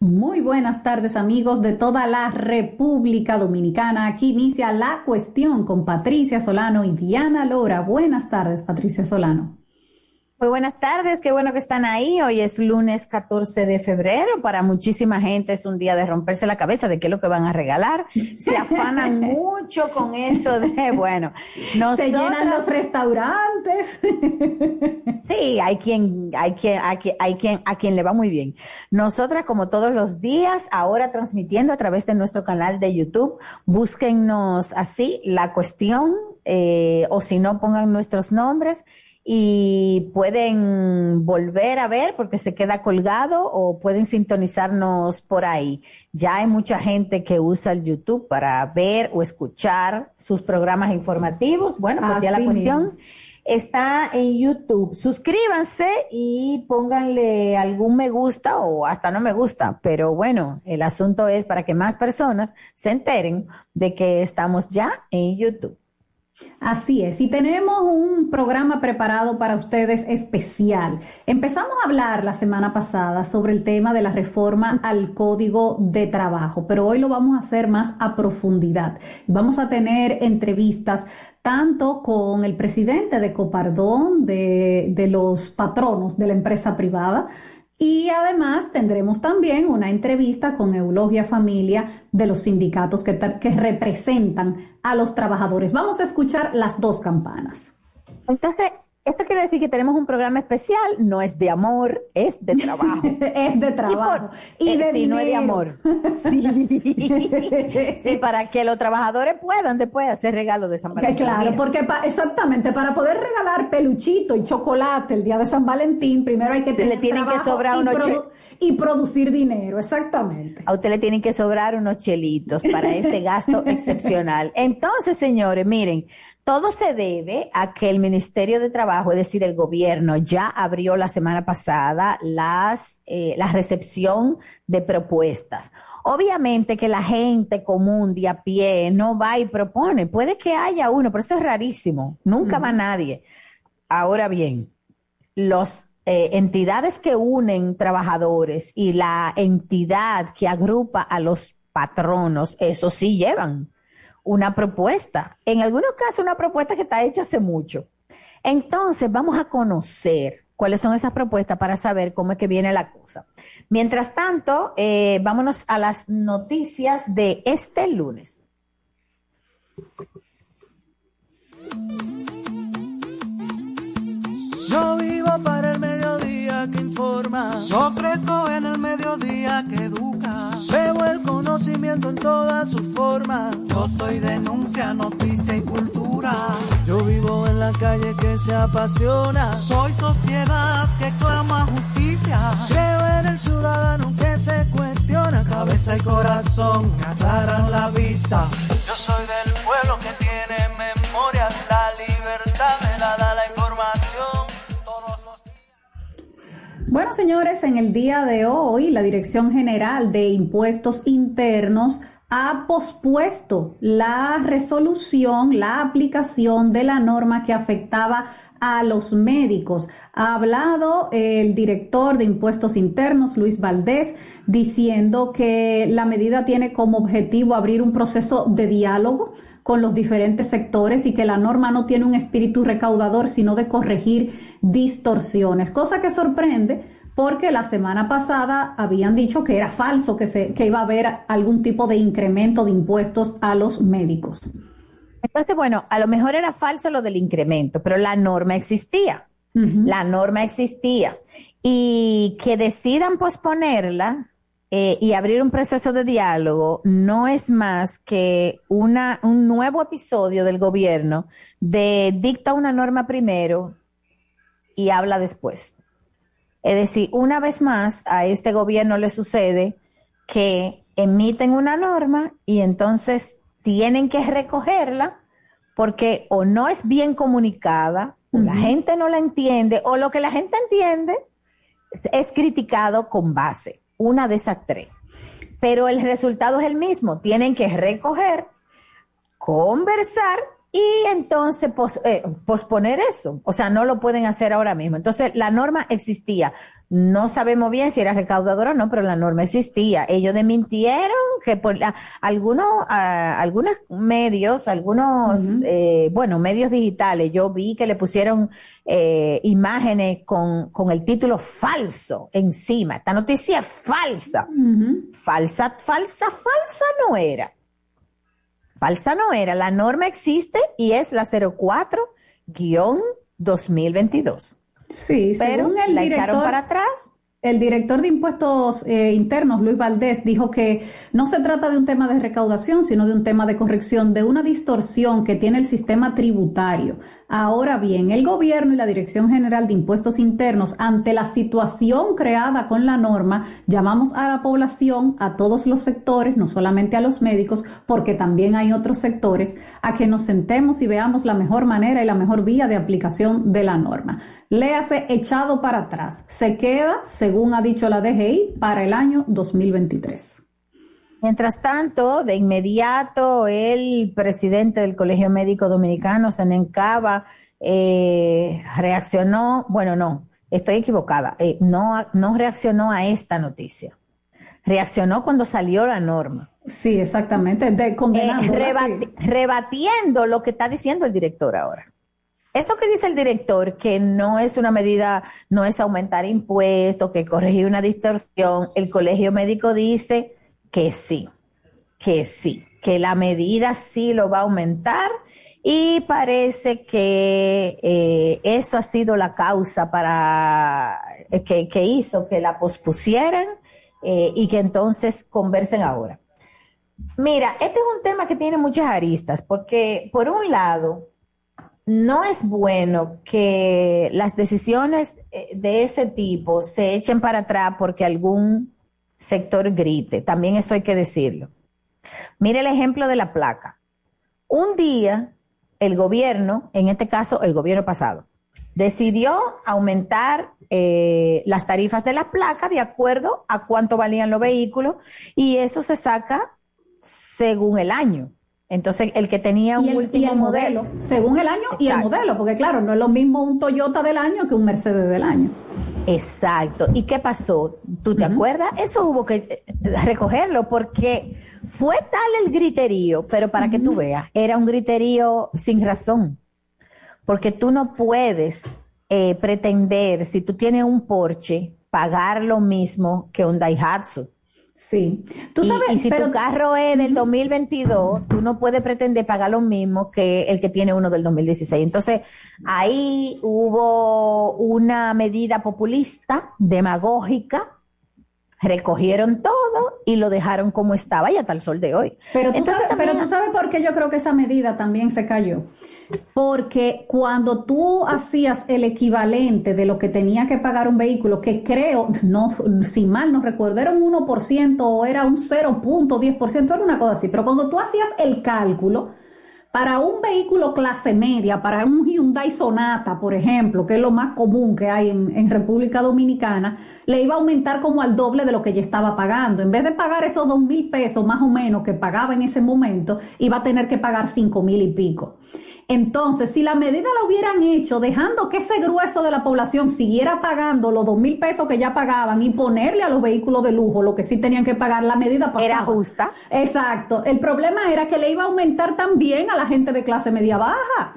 Muy buenas tardes amigos de toda la República Dominicana. Aquí inicia la cuestión con Patricia Solano y Diana Lora. Buenas tardes, Patricia Solano. Muy buenas tardes, qué bueno que están ahí. Hoy es lunes 14 de febrero. Para muchísima gente es un día de romperse la cabeza de qué es lo que van a regalar. Se afanan mucho con eso de, bueno, se llenan los restaurantes. Sí, hay quien, hay quien, hay quien, hay quien, a quien le va muy bien. Nosotras, como todos los días, ahora transmitiendo a través de nuestro canal de YouTube, búsquennos así la cuestión, eh, o si no, pongan nuestros nombres y pueden volver a ver porque se queda colgado o pueden sintonizarnos por ahí. Ya hay mucha gente que usa el YouTube para ver o escuchar sus programas informativos. Bueno, pues ya la cuestión está en YouTube. Suscríbanse y pónganle algún me gusta o hasta no me gusta. Pero bueno, el asunto es para que más personas se enteren de que estamos ya en YouTube. Así es, y tenemos un programa preparado para ustedes especial. Empezamos a hablar la semana pasada sobre el tema de la reforma al Código de Trabajo, pero hoy lo vamos a hacer más a profundidad. Vamos a tener entrevistas tanto con el presidente de Copardón, de, de los patronos de la empresa privada, y además tendremos también una entrevista con Eulogia Familia de los sindicatos que, que representan a los trabajadores. Vamos a escuchar las dos campanas. Entonces, esto quiere decir que tenemos un programa especial, no es de amor, es de trabajo. es de trabajo. Y, eh, de sí, no es de amor. sí. sí, para que los trabajadores puedan después hacer regalos de San Valentín. claro, porque exactamente, para poder regalar peluchito y chocolate el día de San Valentín, primero hay que tener le tienen que sobrar unos y producir dinero, exactamente. A usted le tienen que sobrar unos chelitos para ese gasto excepcional. Entonces, señores, miren, todo se debe a que el Ministerio de Trabajo, es decir, el gobierno, ya abrió la semana pasada las, eh, la recepción de propuestas. Obviamente que la gente común de a pie no va y propone. Puede que haya uno, pero eso es rarísimo. Nunca va nadie. Ahora bien, las eh, entidades que unen trabajadores y la entidad que agrupa a los patronos, eso sí llevan una propuesta. En algunos casos, una propuesta que está hecha hace mucho. Entonces, vamos a conocer cuáles son esas propuestas para saber cómo es que viene la cosa. Mientras tanto, eh, vámonos a las noticias de este lunes. Yo vivo para el mediodía que informa. Yo crezco en el mediodía que educa. Veo el conocimiento en todas sus formas. Yo soy denuncia, noticia y cultura. Yo vivo en la calle que se apasiona. Soy sociedad que clama justicia. Creo en el ciudadano que se cuestiona. Cabeza y corazón que aclaran la vista. Yo soy del pueblo que tiene Bueno, señores, en el día de hoy la Dirección General de Impuestos Internos ha pospuesto la resolución, la aplicación de la norma que afectaba a los médicos. Ha hablado el director de impuestos internos, Luis Valdés, diciendo que la medida tiene como objetivo abrir un proceso de diálogo con los diferentes sectores y que la norma no tiene un espíritu recaudador, sino de corregir distorsiones, cosa que sorprende porque la semana pasada habían dicho que era falso, que, se, que iba a haber algún tipo de incremento de impuestos a los médicos. Entonces, bueno, a lo mejor era falso lo del incremento, pero la norma existía. La norma existía. Y que decidan posponerla, eh, y abrir un proceso de diálogo no es más que una, un nuevo episodio del gobierno de dicta una norma primero y habla después. Es decir, una vez más a este gobierno le sucede que emiten una norma y entonces tienen que recogerla porque o no es bien comunicada, o la gente no la entiende, o lo que la gente entiende es criticado con base una de esas tres. Pero el resultado es el mismo. Tienen que recoger, conversar y entonces eh, posponer eso. O sea, no lo pueden hacer ahora mismo. Entonces, la norma existía. No sabemos bien si era recaudadora o no, pero la norma existía. Ellos desmintieron que por algunos, algunos medios, algunos, eh, bueno, medios digitales, yo vi que le pusieron eh, imágenes con, con el título falso encima. Esta noticia es falsa. Falsa, falsa, falsa no era. Falsa no era. La norma existe y es la 04-2022. Sí, pero el la echaron para atrás. El director de impuestos eh, internos, Luis Valdés, dijo que no se trata de un tema de recaudación, sino de un tema de corrección de una distorsión que tiene el sistema tributario Ahora bien, el gobierno y la Dirección General de Impuestos Internos, ante la situación creada con la norma, llamamos a la población, a todos los sectores, no solamente a los médicos, porque también hay otros sectores, a que nos sentemos y veamos la mejor manera y la mejor vía de aplicación de la norma. Léase echado para atrás. Se queda, según ha dicho la DGI, para el año 2023. Mientras tanto, de inmediato, el presidente del Colegio Médico Dominicano, Senencaba, eh, reaccionó, bueno, no, estoy equivocada, eh, no, no reaccionó a esta noticia. Reaccionó cuando salió la norma. Sí, exactamente, de, eh, rebatiendo lo que está diciendo el director ahora. Eso que dice el director, que no es una medida, no es aumentar impuestos, que corregir una distorsión, el colegio médico dice que sí, que sí, que la medida sí lo va a aumentar y parece que eh, eso ha sido la causa para eh, que, hizo que la pospusieran eh, y que entonces conversen ahora. Mira, este es un tema que tiene muchas aristas, porque por un lado, no es bueno que las decisiones de ese tipo se echen para atrás porque algún sector grite. También eso hay que decirlo. Mire el ejemplo de la placa. Un día el gobierno, en este caso el gobierno pasado, decidió aumentar eh, las tarifas de la placa de acuerdo a cuánto valían los vehículos y eso se saca según el año. Entonces, el que tenía un último modelo, Según el año y el modelo, porque claro, no es lo mismo un Toyota del año que un Mercedes del año. Exacto. ¿Y qué pasó? ¿Tú te acuerdas? Eso hubo que eh, recogerlo porque fue tal el griterío, pero para que tú veas, era un griterío sin razón. Porque tú no puedes eh, pretender, si tú tienes un Porsche, pagar lo mismo que un Daihatsu. Sí. Tú sabes, y, si tu carro es del 2022, tú no puedes pretender pagar lo mismo que el que tiene uno del 2016. Entonces, ahí hubo una medida populista, demagógica, recogieron todo y lo dejaron como estaba y hasta el sol de hoy. Pero tú, sabes, pero tú sabes por qué yo creo que esa medida también se cayó. Porque cuando tú hacías el equivalente de lo que tenía que pagar un vehículo, que creo, no, si mal no recuerdo, era un 1% o era un 0.10%, era una cosa así, pero cuando tú hacías el cálculo, para un vehículo clase media, para un Hyundai Sonata, por ejemplo, que es lo más común que hay en, República Dominicana, le iba a aumentar como al doble de lo que ya estaba pagando. En vez de pagar esos dos mil pesos más o menos que pagaba en ese momento, iba a tener que pagar cinco mil y pico. Entonces, si la medida la hubieran hecho dejando que ese grueso de la población siguiera pagando los dos mil pesos que ya pagaban y ponerle a los vehículos de lujo lo que sí tenían que pagar, la medida pasaba. Era justa. Exacto. El problema era que le iba a aumentar también a la gente de clase media baja.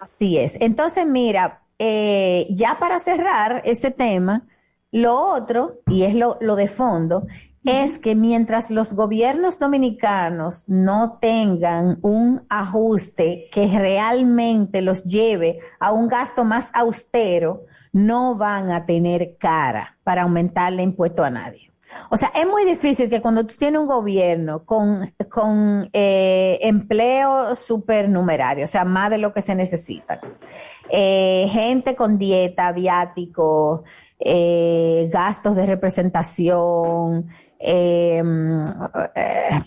Así es. Entonces, mira, eh, ya para cerrar ese tema, lo otro, y es lo, lo de fondo, es que mientras los gobiernos dominicanos no tengan un ajuste que realmente los lleve a un gasto más austero, no van a tener cara para aumentarle impuesto a nadie. O sea, es muy difícil que cuando tú tienes un gobierno con, con eh, empleo supernumerario, o sea, más de lo que se necesita, eh, gente con dieta, viático, eh, gastos de representación, eh,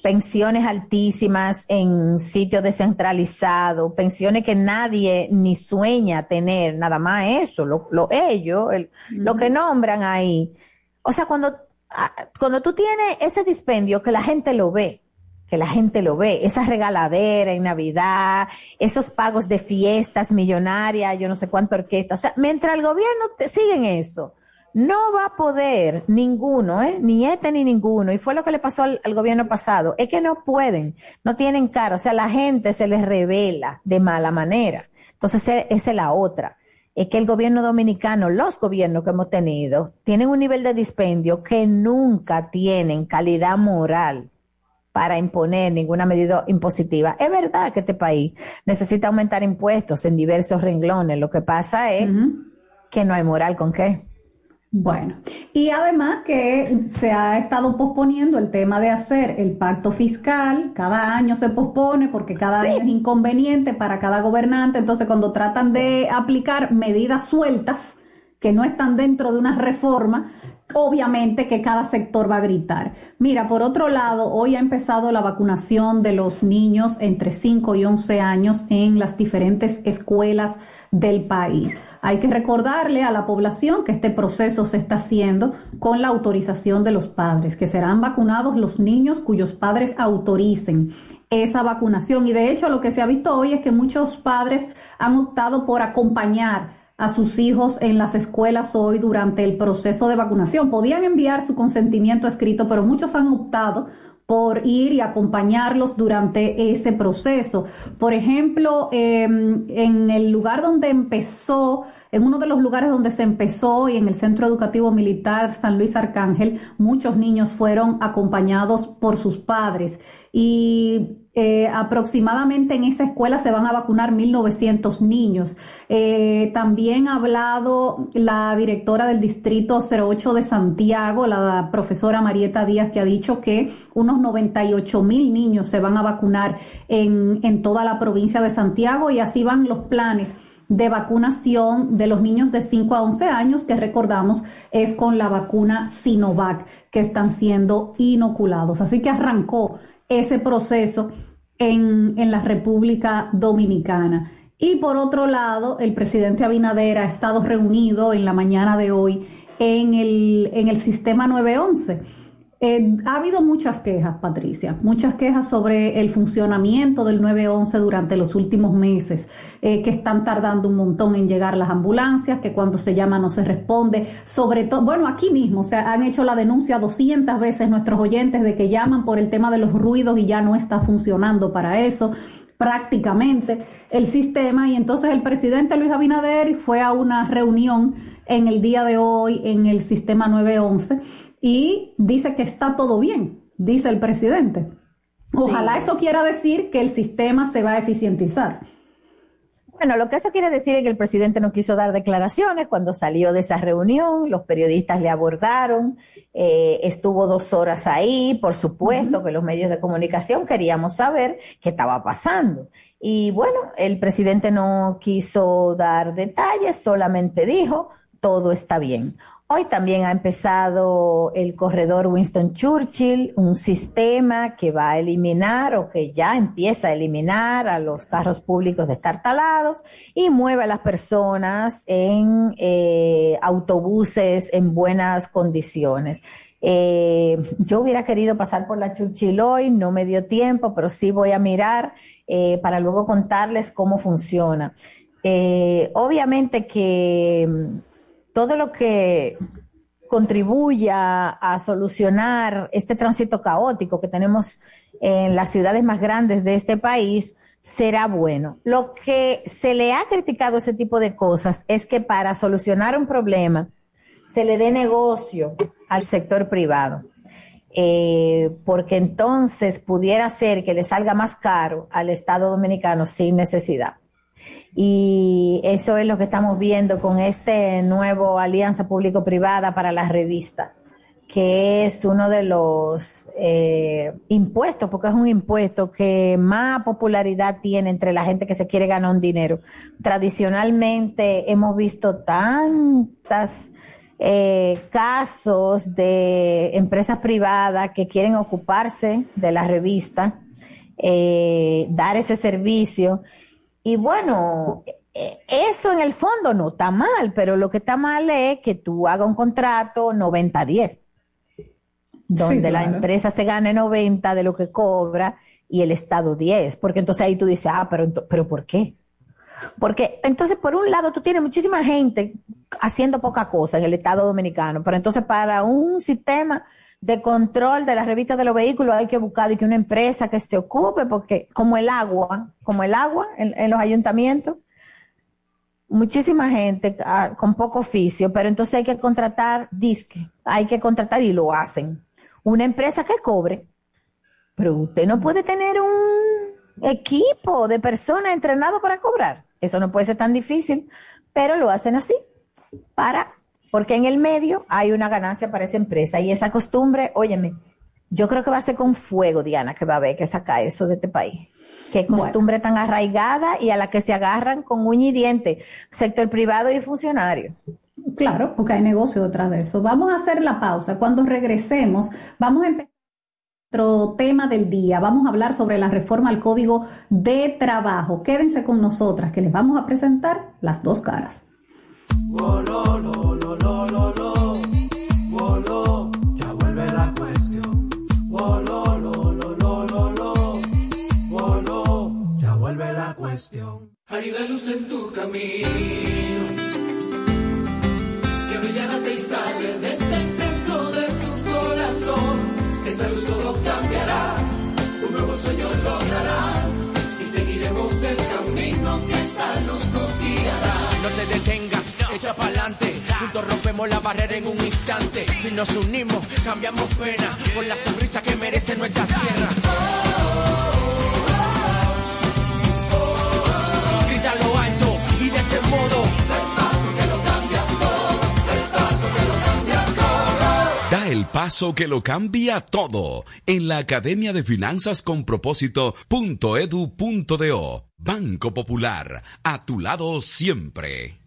pensiones altísimas en sitios descentralizados, pensiones que nadie ni sueña tener, nada más eso, lo, ellos, lo que nombran ahí. O sea, cuando, ah, cuando tú tienes ese dispendio que la gente lo ve, que la gente lo ve, esa regaladera en Navidad, esos pagos de fiestas millonarias, yo no sé cuánto orquesta, o sea, mientras el gobierno te sigue en eso, no va a poder ninguno, ¿eh? ni este ni ninguno, y fue lo que le pasó al, gobierno pasado, es que no pueden, no tienen cara, o sea, la gente se les revela de mala manera. Entonces, esa es la otra, es que el gobierno dominicano, los gobiernos que hemos tenido, tienen un nivel de dispendio que nunca tienen calidad moral para imponer ninguna medida impositiva. Es verdad que este país necesita aumentar impuestos en diversos renglones, lo que pasa es que no hay moral con qué. Bueno, y además que se ha estado posponiendo el tema de hacer el pacto fiscal, cada año se pospone porque cada año es inconveniente para cada gobernante, entonces cuando tratan de aplicar medidas sueltas que no están dentro de una reforma, obviamente que cada sector va a gritar. Mira, por otro lado, hoy ha empezado la vacunación de los niños entre 5 y 11 años en las diferentes escuelas del país. Hay que recordarle a la población que este proceso se está haciendo con la autorización de los padres, que serán vacunados los niños cuyos padres autoricen esa vacunación. Y de hecho lo que se ha visto hoy es que muchos padres han optado por acompañar a sus hijos en las escuelas hoy durante el proceso de vacunación. Podían enviar su consentimiento escrito, pero muchos han optado por ir y acompañarlos durante ese proceso. Por ejemplo, em, en el lugar donde empezó, en uno de los lugares donde se empezó y en el Centro Educativo Militar San Luis Arcángel, muchos niños fueron acompañados por sus padres y eh, aproximadamente en esa escuela se van a vacunar 1.900 niños. Eh, también ha hablado la directora del Distrito 08 de Santiago, la profesora Marieta Díaz, que ha dicho que unos 98 mil niños se van a vacunar en, en toda la provincia de Santiago y así van los planes de vacunación de los niños de 5 a 11 años, que recordamos es con la vacuna Sinovac que están siendo inoculados. Así que arrancó ese proceso en, en la República Dominicana. Y por otro lado, el presidente Abinader ha estado reunido en la mañana de hoy en el, en el sistema 911 eh, ha habido muchas quejas, Patricia, muchas quejas sobre el funcionamiento del 911 durante los últimos meses, eh, que están tardando un montón en llegar las ambulancias, que cuando se llama no se responde, sobre todo, bueno, aquí mismo, o sea, han hecho la denuncia 200 veces nuestros oyentes de que llaman por el tema de los ruidos y ya no está funcionando para eso prácticamente el sistema. Y entonces el presidente Luis Abinader fue a una reunión en el día de hoy en el sistema 911 y dice que está todo bien, dice el presidente. Ojalá eso quiera decir que el sistema se va a eficientizar. Bueno, lo que eso quiere decir es que el presidente no quiso dar declaraciones cuando salió de esa reunión, los periodistas le abordaron, eh, estuvo dos horas ahí, por supuesto que los medios de comunicación queríamos saber qué estaba pasando. Y bueno, el presidente no quiso dar detalles, solamente dijo, todo está bien. Hoy también ha empezado el corredor Winston Churchill, un sistema que va a eliminar o que ya empieza a eliminar a los carros públicos destartalados y mueve a las personas en eh, autobuses en buenas condiciones. Eh, yo hubiera querido pasar por la Churchill hoy, no me dio tiempo, pero sí voy a mirar eh, para luego contarles cómo funciona. obviamente que todo lo que contribuya a solucionar este tránsito caótico que tenemos en las ciudades más grandes de este país será bueno. Lo que se le ha criticado a ese tipo de cosas es que para solucionar un problema se le dé negocio al sector privado. Eh, porque entonces pudiera ser que le salga más caro al Estado dominicano sin necesidad. Y eso es lo que estamos viendo con este nuevo Alianza Público-Privada para la revista, que es uno de los eh, impuestos, porque es un impuesto que más popularidad tiene entre la gente que se quiere ganar un dinero. Tradicionalmente hemos visto tantas eh, casos de empresas privadas que quieren ocuparse de la revista, eh, dar ese servicio y bueno, e, eso en el fondo no está mal, pero lo que está mal es que tú hagas un contrato 90-10, donde la empresa se gane 90 de lo que cobra y el Estado 10, porque entonces ahí tú dices, ah, pero, pero ¿por qué? Porque entonces, por un lado, tú tienes muchísima gente haciendo poca cosa en el Estado Dominicano, pero entonces para un sistema de control de las revistas de los vehículos hay que buscar y que una empresa que se ocupe, porque como el agua, como el agua en, los ayuntamientos, muchísima gente ah, con poco oficio, pero entonces hay que contratar disque, hay que contratar y lo hacen. Una empresa que cobre, pero usted no puede tener un equipo de personas entrenado para cobrar. Eso no puede ser tan difícil, pero lo hacen así para porque en el medio hay una ganancia para esa empresa y esa costumbre, óyeme, yo creo que va a ser con fuego, Diana, que va a haber que sacar eso de este país. Qué costumbre tan arraigada y a la que se agarran con uña y diente, sector privado y funcionario. Claro, porque hay negocio detrás de eso. Vamos a hacer la pausa. Cuando regresemos, vamos a empezar nuestro tema del día. Vamos a hablar sobre la reforma al Código de Trabajo. Quédense con nosotras, que les vamos a presentar las dos caras. Hay una luz en tu camino que brillará y sale desde el centro de tu corazón. Esa luz todo cambiará, un nuevo sueño lograrás echa pa'lante. Juntos rompemos la barrera en un instante. Si nos unimos, cambiamos pena por la sonrisa que merece nuestra tierra. Grita lo alto y de ese modo. Da el paso que lo cambia todo en la Academia de Finanzas con Propósito.edu.do. Banco Popular, a tu lado siempre.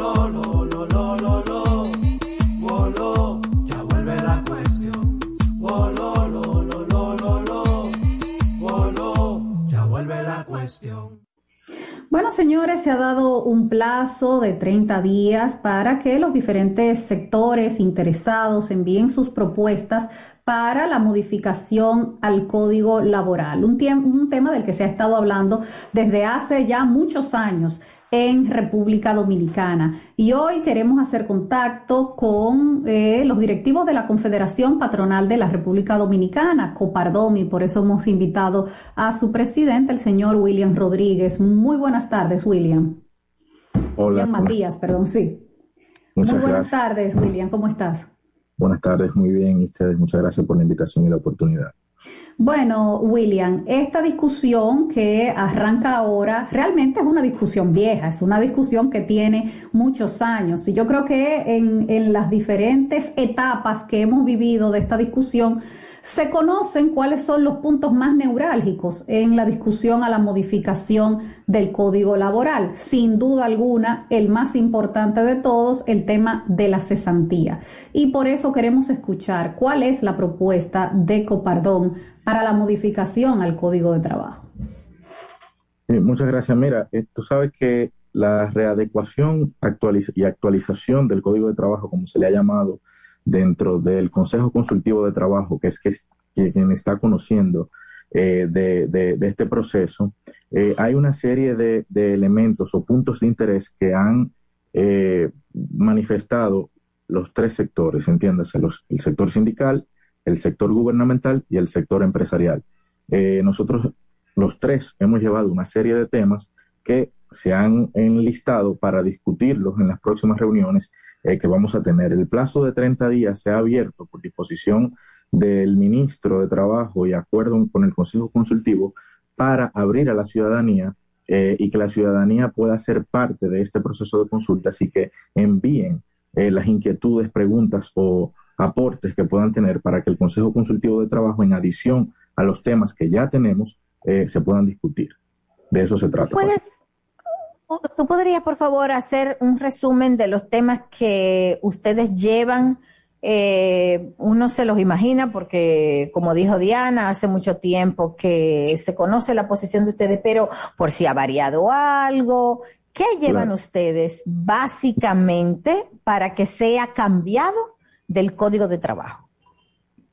Bueno, señores, se ha dado un plazo de 30 días para que los diferentes sectores interesados envíen sus propuestas para la modificación al código laboral, un, un tema del que se ha estado hablando desde hace ya muchos años en República Dominicana. Y hoy queremos hacer contacto con eh, los directivos de la Confederación Patronal de la República Dominicana, Copardomi, por eso hemos invitado a su presidente, el señor William Rodríguez. Muy buenas tardes, William. Hola. William Matías, perdón, sí. Muchas muy buenas gracias. tardes, William, ¿cómo estás? Buenas tardes, muy bien. Y ustedes, muchas gracias por la invitación y la oportunidad. Bueno, William, esta discusión que arranca ahora realmente es una discusión vieja, es una discusión que tiene muchos años. Y yo creo que en, en las diferentes etapas que hemos vivido de esta discusión, se conocen cuáles son los puntos más neurálgicos en la discusión a la modificación del código laboral. Sin duda alguna, el más importante de todos, el tema de la cesantía. Y por eso queremos escuchar cuál es la propuesta de Copardón para la modificación al código de trabajo. Sí, muchas gracias. Mira, eh, tú sabes que la readecuación y actualización del código de trabajo, como se le ha llamado, dentro del Consejo Consultivo de Trabajo, que es, que quien está conociendo eh, de, este proceso, eh, hay una serie de, elementos o puntos de interés que han manifestado los tres sectores, entiéndase, el sector sindical, el sector gubernamental y el sector empresarial. nosotros los tres hemos llevado una serie de temas que se han enlistado para discutirlos en las próximas reuniones eh, que vamos a tener. El plazo de 30 días se ha abierto por disposición del ministro de Trabajo y acuerdo con el Consejo Consultivo para abrir a la ciudadanía eh, y que la ciudadanía pueda ser parte de este proceso de consulta, así que envíen eh, las inquietudes, preguntas o aportes que puedan tener para que el Consejo Consultivo de Trabajo, en adición a los temas que ya tenemos, se puedan discutir. De eso se trata. ¿Tú podrías, por favor, hacer un resumen de los temas que ustedes llevan? Eh, uno se los imagina porque, como dijo Diana, hace mucho tiempo que se conoce la posición de ustedes, pero por si ha variado algo, ¿qué llevan ustedes básicamente para que sea cambiado del código de trabajo?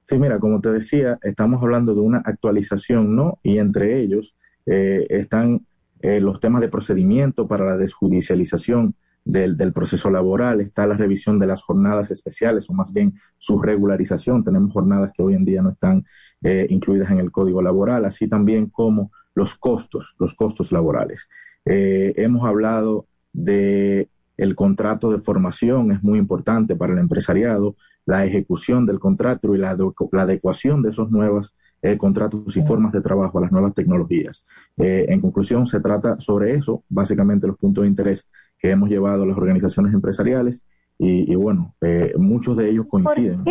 Sí, mira, como te decía, estamos hablando de una actualización, ¿no? Y entre ellos eh, están eh, los temas de procedimiento para la desjudicialización del, proceso laboral, está la revisión de las jornadas especiales o más bien su regularización. Tenemos jornadas que hoy en día no están eh, incluidas en el código laboral, así también como los costos, los costos laborales. Eh, hemos hablado de el contrato de formación, es muy importante para el empresariado, la ejecución del contrato y la, la adecuación de esos nuevos eh, contratos y formas de trabajo a las nuevas tecnologías. Eh, en conclusión, se trata sobre eso, básicamente los puntos de interés que hemos llevado a las organizaciones empresariales y, bueno, eh, muchos de ellos coinciden.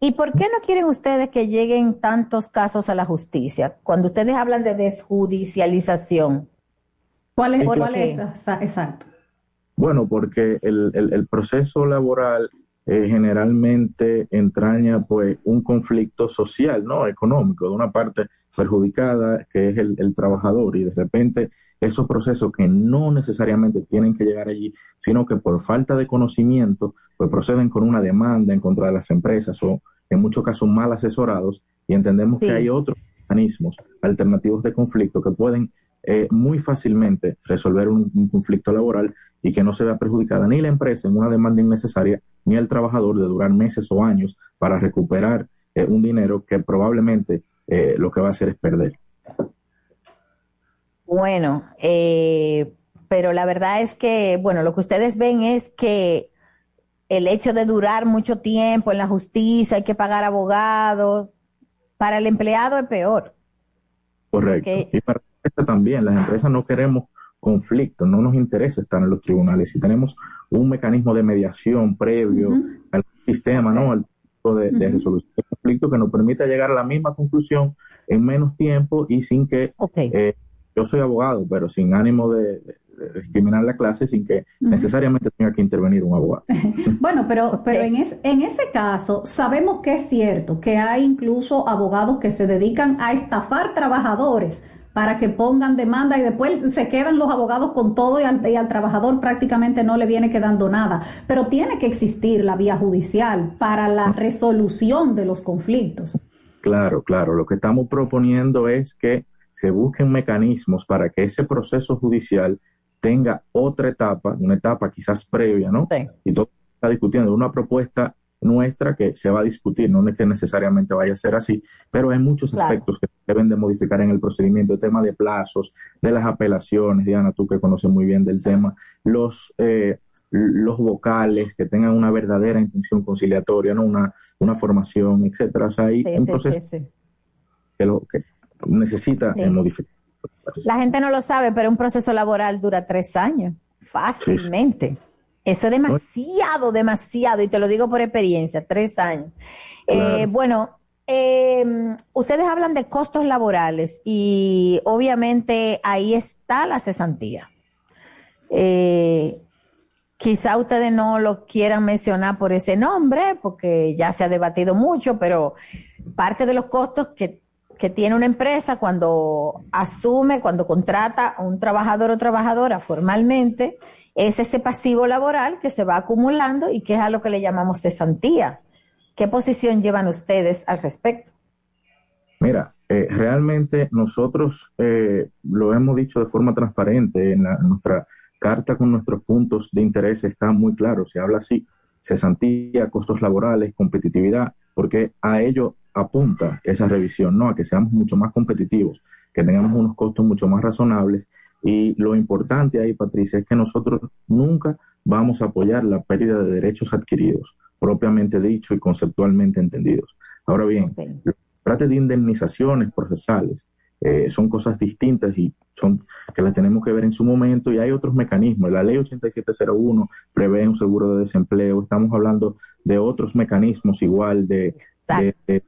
¿Y por qué no quieren ustedes que lleguen tantos casos a la justicia? Cuando ustedes hablan de desjudicialización. ¿Cuál es, cuál es exacto? Bueno, porque el, el, el proceso laboral eh, generalmente entraña pues un conflicto social, no económico, de una parte perjudicada que es el, trabajador y de repente esos procesos que no necesariamente tienen que llegar allí, sino que por falta de conocimiento pues proceden con una demanda en contra de las empresas o en muchos casos mal asesorados y entendemos que hay otros mecanismos alternativos de conflicto que pueden eh, muy fácilmente resolver un, conflicto laboral y que no se vea perjudicada ni la empresa en una demanda innecesaria, ni el trabajador de durar meses o años para recuperar eh, un dinero que probablemente eh, lo que va a hacer es perder. Bueno, pero la verdad es que, bueno, lo que ustedes ven es que el hecho de durar mucho tiempo en la justicia, hay que pagar abogados, para el empleado es peor. Correcto. Y para también, las empresas no queremos conflicto, no nos interesa estar en los tribunales. Si tenemos un mecanismo de mediación previo al sistema, ¿no? Al tipo de, resolución de conflicto que nos permita llegar a la misma conclusión en menos tiempo y sin que eh, yo soy abogado, pero sin ánimo de, discriminar la clase sin que necesariamente tenga que intervenir un abogado. bueno, pero, pero en, en ese caso sabemos que es cierto que hay incluso abogados que se dedican a estafar trabajadores para que pongan demanda y después se quedan los abogados con todo y al, trabajador prácticamente no le viene quedando nada. Pero tiene que existir la vía judicial para la resolución de los conflictos. Claro, claro. Lo que estamos proponiendo es que se busquen mecanismos para que ese proceso judicial tenga otra etapa, una etapa quizás previa, ¿no? Y todo está discutiendo una propuesta nuestra que se va a discutir, no es que necesariamente vaya a ser así, pero hay muchos aspectos que deben de modificar en el procedimiento, el tema de plazos, de las apelaciones, Diana, tú que conoces muy bien del tema, los, eh, los vocales, que tengan una verdadera intención conciliatoria, ¿no? una, una formación, etcétera. O sea, hay un proceso Que, lo, que necesita modificar. La gente no lo sabe, pero un proceso laboral dura tres años, fácilmente. Eso es demasiado, demasiado, y te lo digo por experiencia, tres años. Eh, bueno, eh, ustedes hablan de costos laborales y obviamente ahí está la cesantía. Eh, quizá ustedes no lo quieran mencionar por ese nombre, porque ya se ha debatido mucho, pero parte de los costos que, que tiene una empresa cuando asume, cuando contrata a un trabajador o trabajadora formalmente, es ese pasivo laboral que se va acumulando y que es a lo que le llamamos cesantía. ¿Qué posición llevan ustedes al respecto? Mira, eh, realmente nosotros eh, lo hemos dicho de forma transparente en, nuestra carta con nuestros puntos de interés está muy claro, se habla así, cesantía, costos laborales, competitividad, porque a ello apunta esa revisión, ¿no? A que seamos mucho más competitivos, que tengamos unos costos mucho más razonables. Y lo importante ahí, Patricia, es que nosotros nunca vamos a apoyar la pérdida de derechos adquiridos, propiamente dicho y conceptualmente entendidos. Ahora bien, trate de indemnizaciones procesales. Eh, son cosas distintas y son que las tenemos que ver en su momento y hay otros mecanismos. La ley 8701 prevé un seguro de desempleo. Estamos hablando de otros mecanismos igual de, de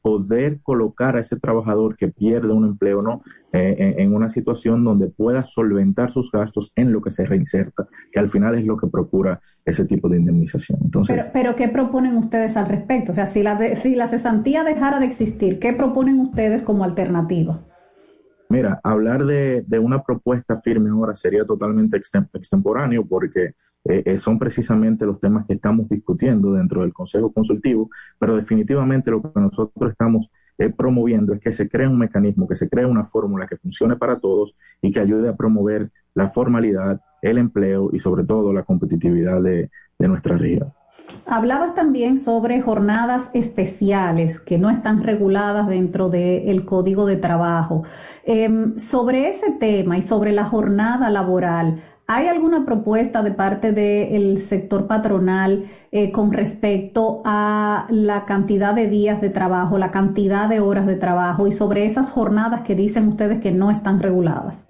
poder colocar a ese trabajador que pierde un empleo no eh, en, una situación donde pueda solventar sus gastos en lo que se reinserta, que al final es lo que procura ese tipo de indemnización. Entonces, pero, pero ¿qué proponen ustedes al respecto? O sea, si la, si la cesantía dejara de existir, ¿qué proponen ustedes como alternativa? Mira, hablar de, una propuesta firme ahora sería totalmente extemporáneo porque eh, eh, son precisamente los temas que estamos discutiendo dentro del Consejo Consultivo, pero definitivamente lo que nosotros estamos eh, promoviendo es que se cree un mecanismo, que se cree una fórmula que funcione para todos y que ayude a promover la formalidad, el empleo y sobre todo la competitividad de nuestra región. Hablabas también sobre jornadas especiales que no están reguladas dentro del Código de Trabajo. Em, sobre ese tema y sobre la jornada laboral, ¿hay alguna propuesta de parte del sector patronal eh, con respecto a la cantidad de días de trabajo, la cantidad de horas de trabajo y sobre esas jornadas que dicen ustedes que no están reguladas?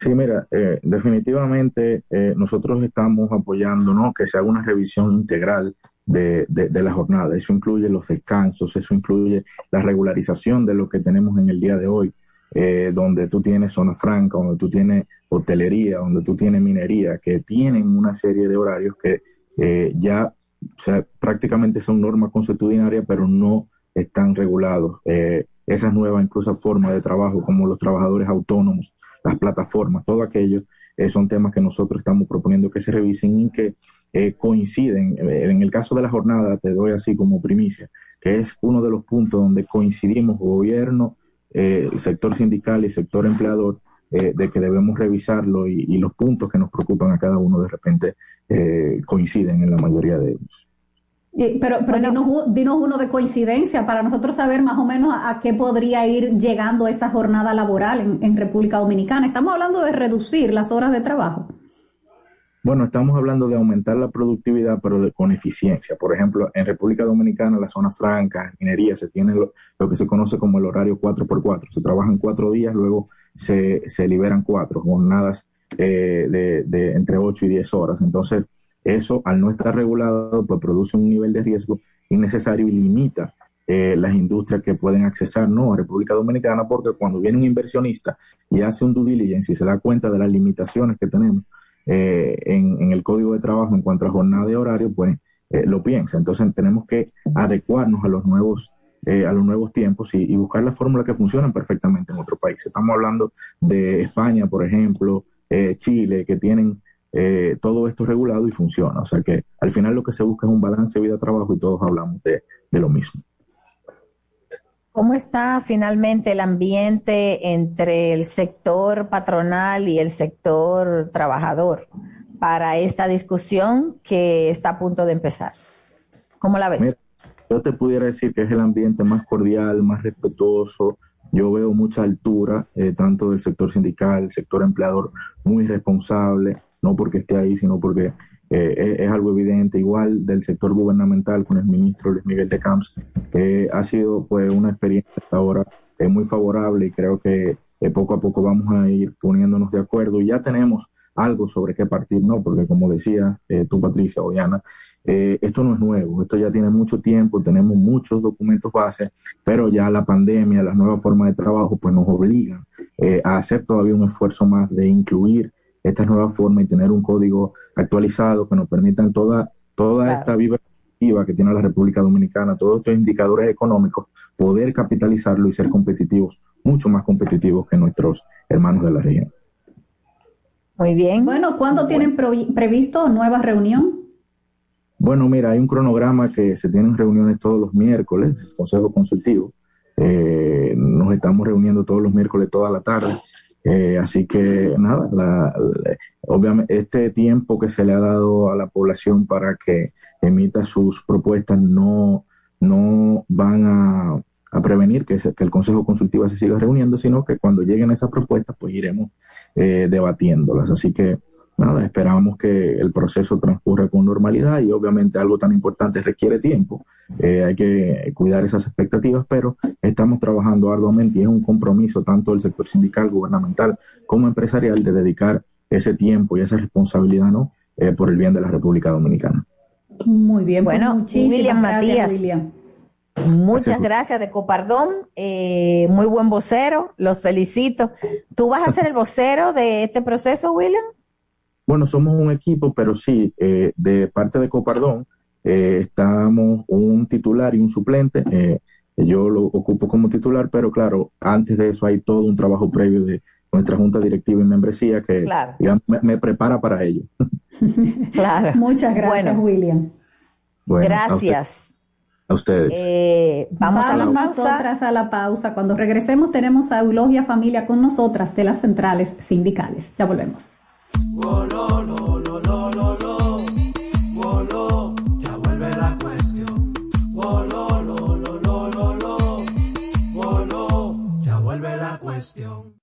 Sí, mira, eh, definitivamente eh, nosotros estamos apoyando ¿no? que se haga una revisión integral de, de, la jornada. Eso incluye los descansos, eso incluye la regularización de lo que tenemos en el día de hoy, eh, donde tú tienes zona franca, donde tú tienes hotelería, donde tú tienes minería, que tienen una serie de horarios que ya o sea, prácticamente son normas consuetudinarias, pero no están regulados. esas nuevas incluso formas de trabajo, como los trabajadores autónomos, las plataformas, todo aquello, eh, son temas que nosotros estamos proponiendo que se revisen y que eh, coinciden. Eh, en el caso de la jornada, te doy así como primicia, que es uno de los puntos donde coincidimos gobierno, sector sindical y sector empleador, de que debemos revisarlo y, y, los puntos que nos preocupan a cada uno de repente coinciden en la mayoría de ellos pero pero dinos, uno de coincidencia para nosotros saber más o menos a, qué podría ir llegando esa jornada laboral en, República Dominicana. Estamos hablando de reducir las horas de trabajo. Bueno, estamos hablando de aumentar la productividad, pero con eficiencia. Por ejemplo, en República Dominicana, la zona franca, minería, se tiene lo, que se conoce como el horario 4x4. Se trabajan cuatro días, luego se, se liberan cuatro, jornadas eh, de, de entre 8 y 10 horas. Entonces, eso, al no estar regulado, pues produce un nivel de riesgo innecesario y limita eh, las industrias que pueden accesar ¿no? a República Dominicana, porque cuando viene un inversionista y hace un due diligence y se da cuenta de las limitaciones que tenemos eh, en, el código de trabajo en cuanto a jornada de horario, pues eh, lo piensa. Entonces tenemos que adecuarnos a los nuevos a los nuevos tiempos y, y buscar las fórmulas que funcionan perfectamente en otro país. Estamos hablando de España, por ejemplo, Chile, que tienen eh, todo esto regulado y funciona. O sea que al final lo que se busca es un balance vida-trabajo y todos hablamos de, lo mismo. ¿Cómo está finalmente el ambiente entre el sector patronal y el sector trabajador para esta discusión que está a punto de empezar? ¿Cómo la ves? yo te pudiera decir que es el ambiente más cordial, más respetuoso. Yo veo mucha altura, eh, tanto del sector sindical, el sector empleador, muy responsable no porque esté ahí, sino porque eh, es, algo evidente, igual del sector gubernamental con el ministro Luis Miguel de Camps, ha sido pues una experiencia hasta ahora eh, muy favorable y creo que eh, poco a poco vamos a ir poniéndonos de acuerdo. Y ya tenemos algo sobre qué partir, ¿no? Porque como decía tú, Patricia o esto no es nuevo, esto ya tiene mucho tiempo, tenemos muchos documentos base, pero ya la pandemia, las nuevas formas de trabajo, pues nos obligan a hacer todavía un esfuerzo más de incluir esta nueva forma y tener un código actualizado que nos permitan toda, toda esta viva que tiene la República Dominicana, todos estos indicadores económicos, poder capitalizarlo y ser competitivos, mucho más competitivos que nuestros hermanos de la región. Muy bien. Bueno, ¿cuándo tienen previsto nueva reunión? Bueno, mira, hay un cronograma que se tienen reuniones todos los miércoles, Consejo Consultivo, Eh, nos estamos reuniendo todos los miércoles, toda la tarde. Eh, así que nada, obviamente este tiempo que se le ha dado a la población para que emita sus propuestas no, no van a, prevenir que, que, el Consejo Consultivo se siga reuniendo, sino que cuando lleguen esas propuestas, pues iremos debatiéndolas. Así que nada, esperamos que el proceso transcurra con normalidad y obviamente algo tan importante requiere tiempo. Eh, hay que cuidar esas expectativas, pero estamos trabajando arduamente y es un compromiso tanto del sector sindical, gubernamental como empresarial de dedicar ese tiempo y esa responsabilidad ¿no? Eh, por el bien de la República Dominicana. Muy bien, pues bueno, William Matías. Muchas gracias de Copardón, eh, muy buen vocero, los felicito. ¿Tú vas a ser el vocero de este proceso, William? Bueno, somos un equipo, pero sí, eh, de parte de Copardón, eh, estamos un titular y un suplente. Eh, yo lo ocupo como titular, pero claro, antes de eso hay todo un trabajo previo de nuestra junta directiva y membresía que me, prepara para ello. claro. Muchas gracias, William. gracias. A, ustedes. vamos, a la pausa. Nosotras a la pausa. Cuando regresemos tenemos a Eulogia Familia con nosotras de las centrales sindicales. Ya volvemos. Wolo, lo, lo, lo, lo, lo. Wolo, ya vuelve la cuestión. Wolo, lo, lo, lo, lo, lo. Wolo, ya vuelve la cuestión.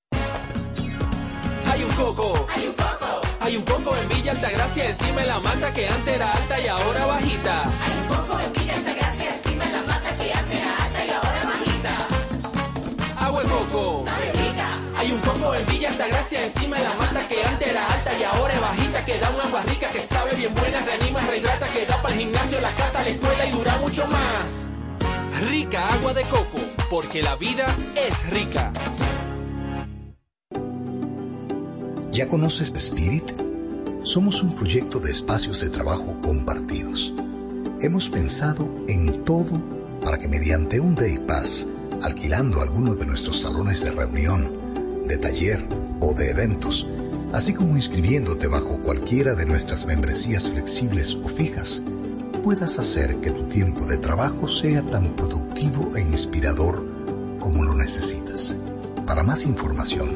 Hay un coco. Hay un coco. Hay un coco en Villa Altagracia encima de la mata que antes era alta y ahora bajita. Hay un coco en Villa Altagracia encima de la mata que antes era alta y ahora bajita. Agua coco. En Villa Altagracia encima de la mata que antes era alta y ahora es bajita. Que da una agua rica que sabe bien buena, reanima, rehidrata, que da para el gimnasio, la casa, la escuela y dura mucho más. Rica agua de coco, porque la vida es rica. ¿Ya conoces Spirit? Somos un proyecto de espacios de trabajo compartidos. Hemos pensado en todo para que mediante un Day Pass, alquilando alguno de nuestros salones de reunión, de taller o de eventos, así como inscribiéndote bajo cualquiera de nuestras membresías flexibles o fijas, puedas hacer que tu tiempo de trabajo sea tan productivo e inspirador como lo necesitas. Para más información,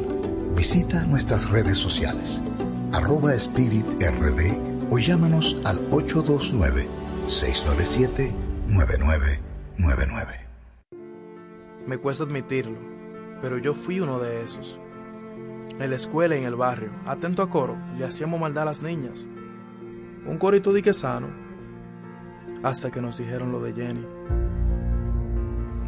visita nuestras redes sociales, arroba spiritrd o llámanos al 829-697-9999. Me cuesta admitirlo pero yo fui uno de esos. En la escuela y en el barrio, atento a coro, le hacíamos maldad a las niñas. Un corito que sano, hasta que nos dijeron lo de Jenny.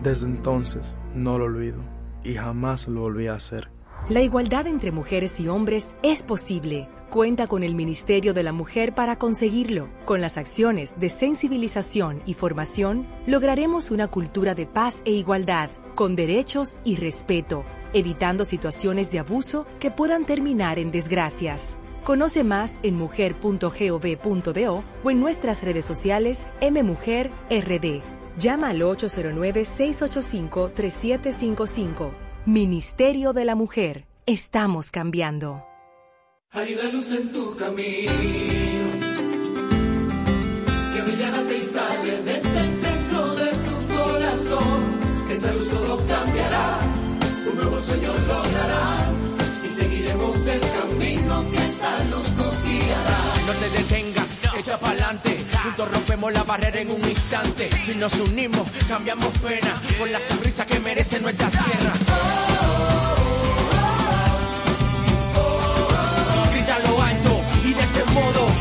Desde entonces no lo olvido y jamás lo volví a hacer. La igualdad entre mujeres y hombres es posible. Cuenta con el Ministerio de la Mujer para conseguirlo. Con las acciones de sensibilización y formación, lograremos una cultura de paz e igualdad con derechos y respeto, evitando situaciones de abuso que puedan terminar en desgracias. Conoce más en mujer.gov.do o en nuestras redes sociales MMujerRD. Llama al 809-685-3755. Ministerio de la Mujer. Estamos cambiando. Hay una luz en tu camino que y esa luz todo cambiará, un nuevo sueño lograrás y seguiremos el camino que esa luz nos guiará. No te detengas, echa pa'lante, juntos rompemos la barrera en un instante. Si nos unimos, cambiamos pena por la sonrisa que merece nuestra tierra. Grita lo alto y de ese modo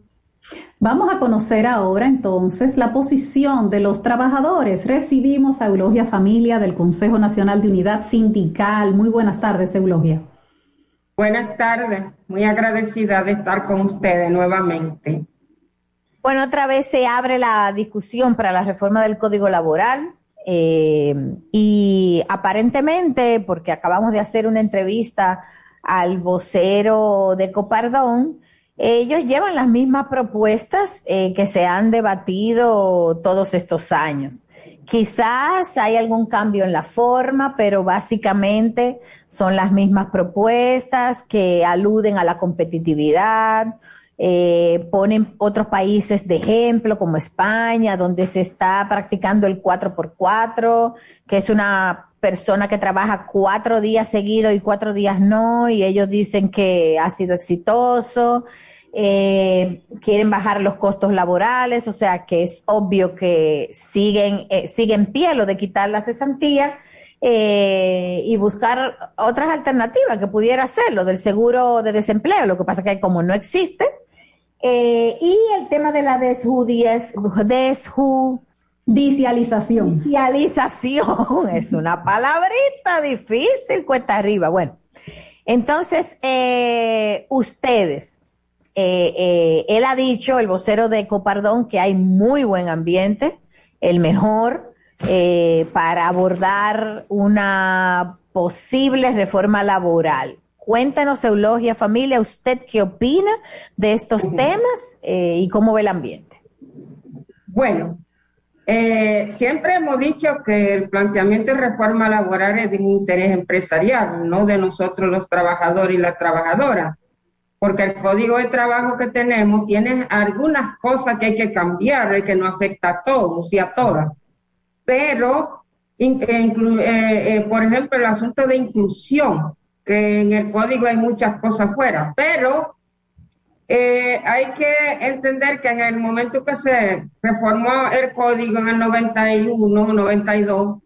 Vamos a conocer ahora entonces la posición de los trabajadores. Recibimos a Eulogia Familia del Consejo Nacional de Unidad Sindical. Muy buenas tardes, Eulogia. Buenas tardes, muy agradecida de estar con ustedes nuevamente. Bueno, otra vez se abre la discusión para la reforma del Código Laboral. eh, y aparentemente, porque acabamos de hacer una entrevista al vocero de Copardón, ellos llevan las mismas propuestas eh, que se han debatido todos estos años. Quizás hay algún cambio en la forma, pero básicamente son las mismas propuestas que aluden a la competitividad, eh, ponen otros países de ejemplo como España, donde se está practicando el 4x4, que es una persona que trabaja cuatro días seguidos y cuatro días no, y ellos dicen que ha sido exitoso. Eh, quieren bajar los costos laborales, o sea que es obvio que siguen, eh, sigue en pie lo de quitar la cesantía eh, y buscar otras alternativas que pudiera ser lo del seguro de desempleo. Lo que pasa que como no existe, eh, y el tema de la desjudies, desjudicialización. Dicialización es una palabrita difícil, cuesta arriba. Bueno, entonces, eh, ustedes, eh, eh, él ha dicho, el vocero de Copardón, que hay muy buen ambiente, el mejor, eh, para abordar una posible reforma laboral. Cuéntanos, Eulogia Familia, ¿usted qué opina de estos temas eh, y cómo ve el ambiente? Bueno, eh, siempre hemos dicho que el planteamiento de reforma laboral es de un interés empresarial, no de nosotros los trabajadores y las trabajadoras, porque el código de trabajo que tenemos tiene algunas cosas que hay que cambiar, que no afecta a todos y a todas, pero, eh, eh, eh, por ejemplo, el asunto de inclusión, que en el código hay muchas cosas fuera, pero eh, hay que entender que en el momento que se reformó el código en el 91, 92,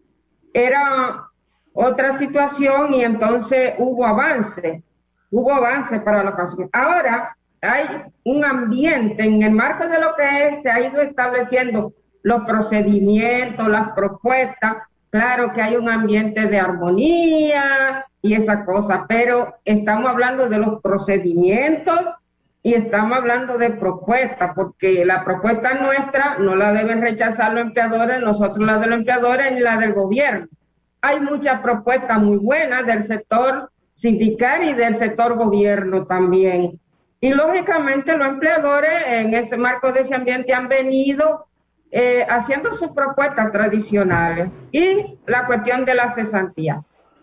era otra situación y entonces hubo avance, hubo avance para la ocasión. Ahora hay un ambiente en el marco de lo que es, se ha ido estableciendo los procedimientos, las propuestas, claro que hay un ambiente de armonía y esas cosas, pero estamos hablando de los procedimientos y estamos hablando de propuestas, porque la propuesta nuestra no la deben rechazar los empleadores, nosotros la de los empleadores ni la del gobierno. Hay muchas propuestas muy buenas del sector sindical y del sector gobierno también. Y lógicamente los empleadores en ese marco de ese ambiente han venido eh, haciendo sus propuestas tradicionales y la cuestión de la cesantía.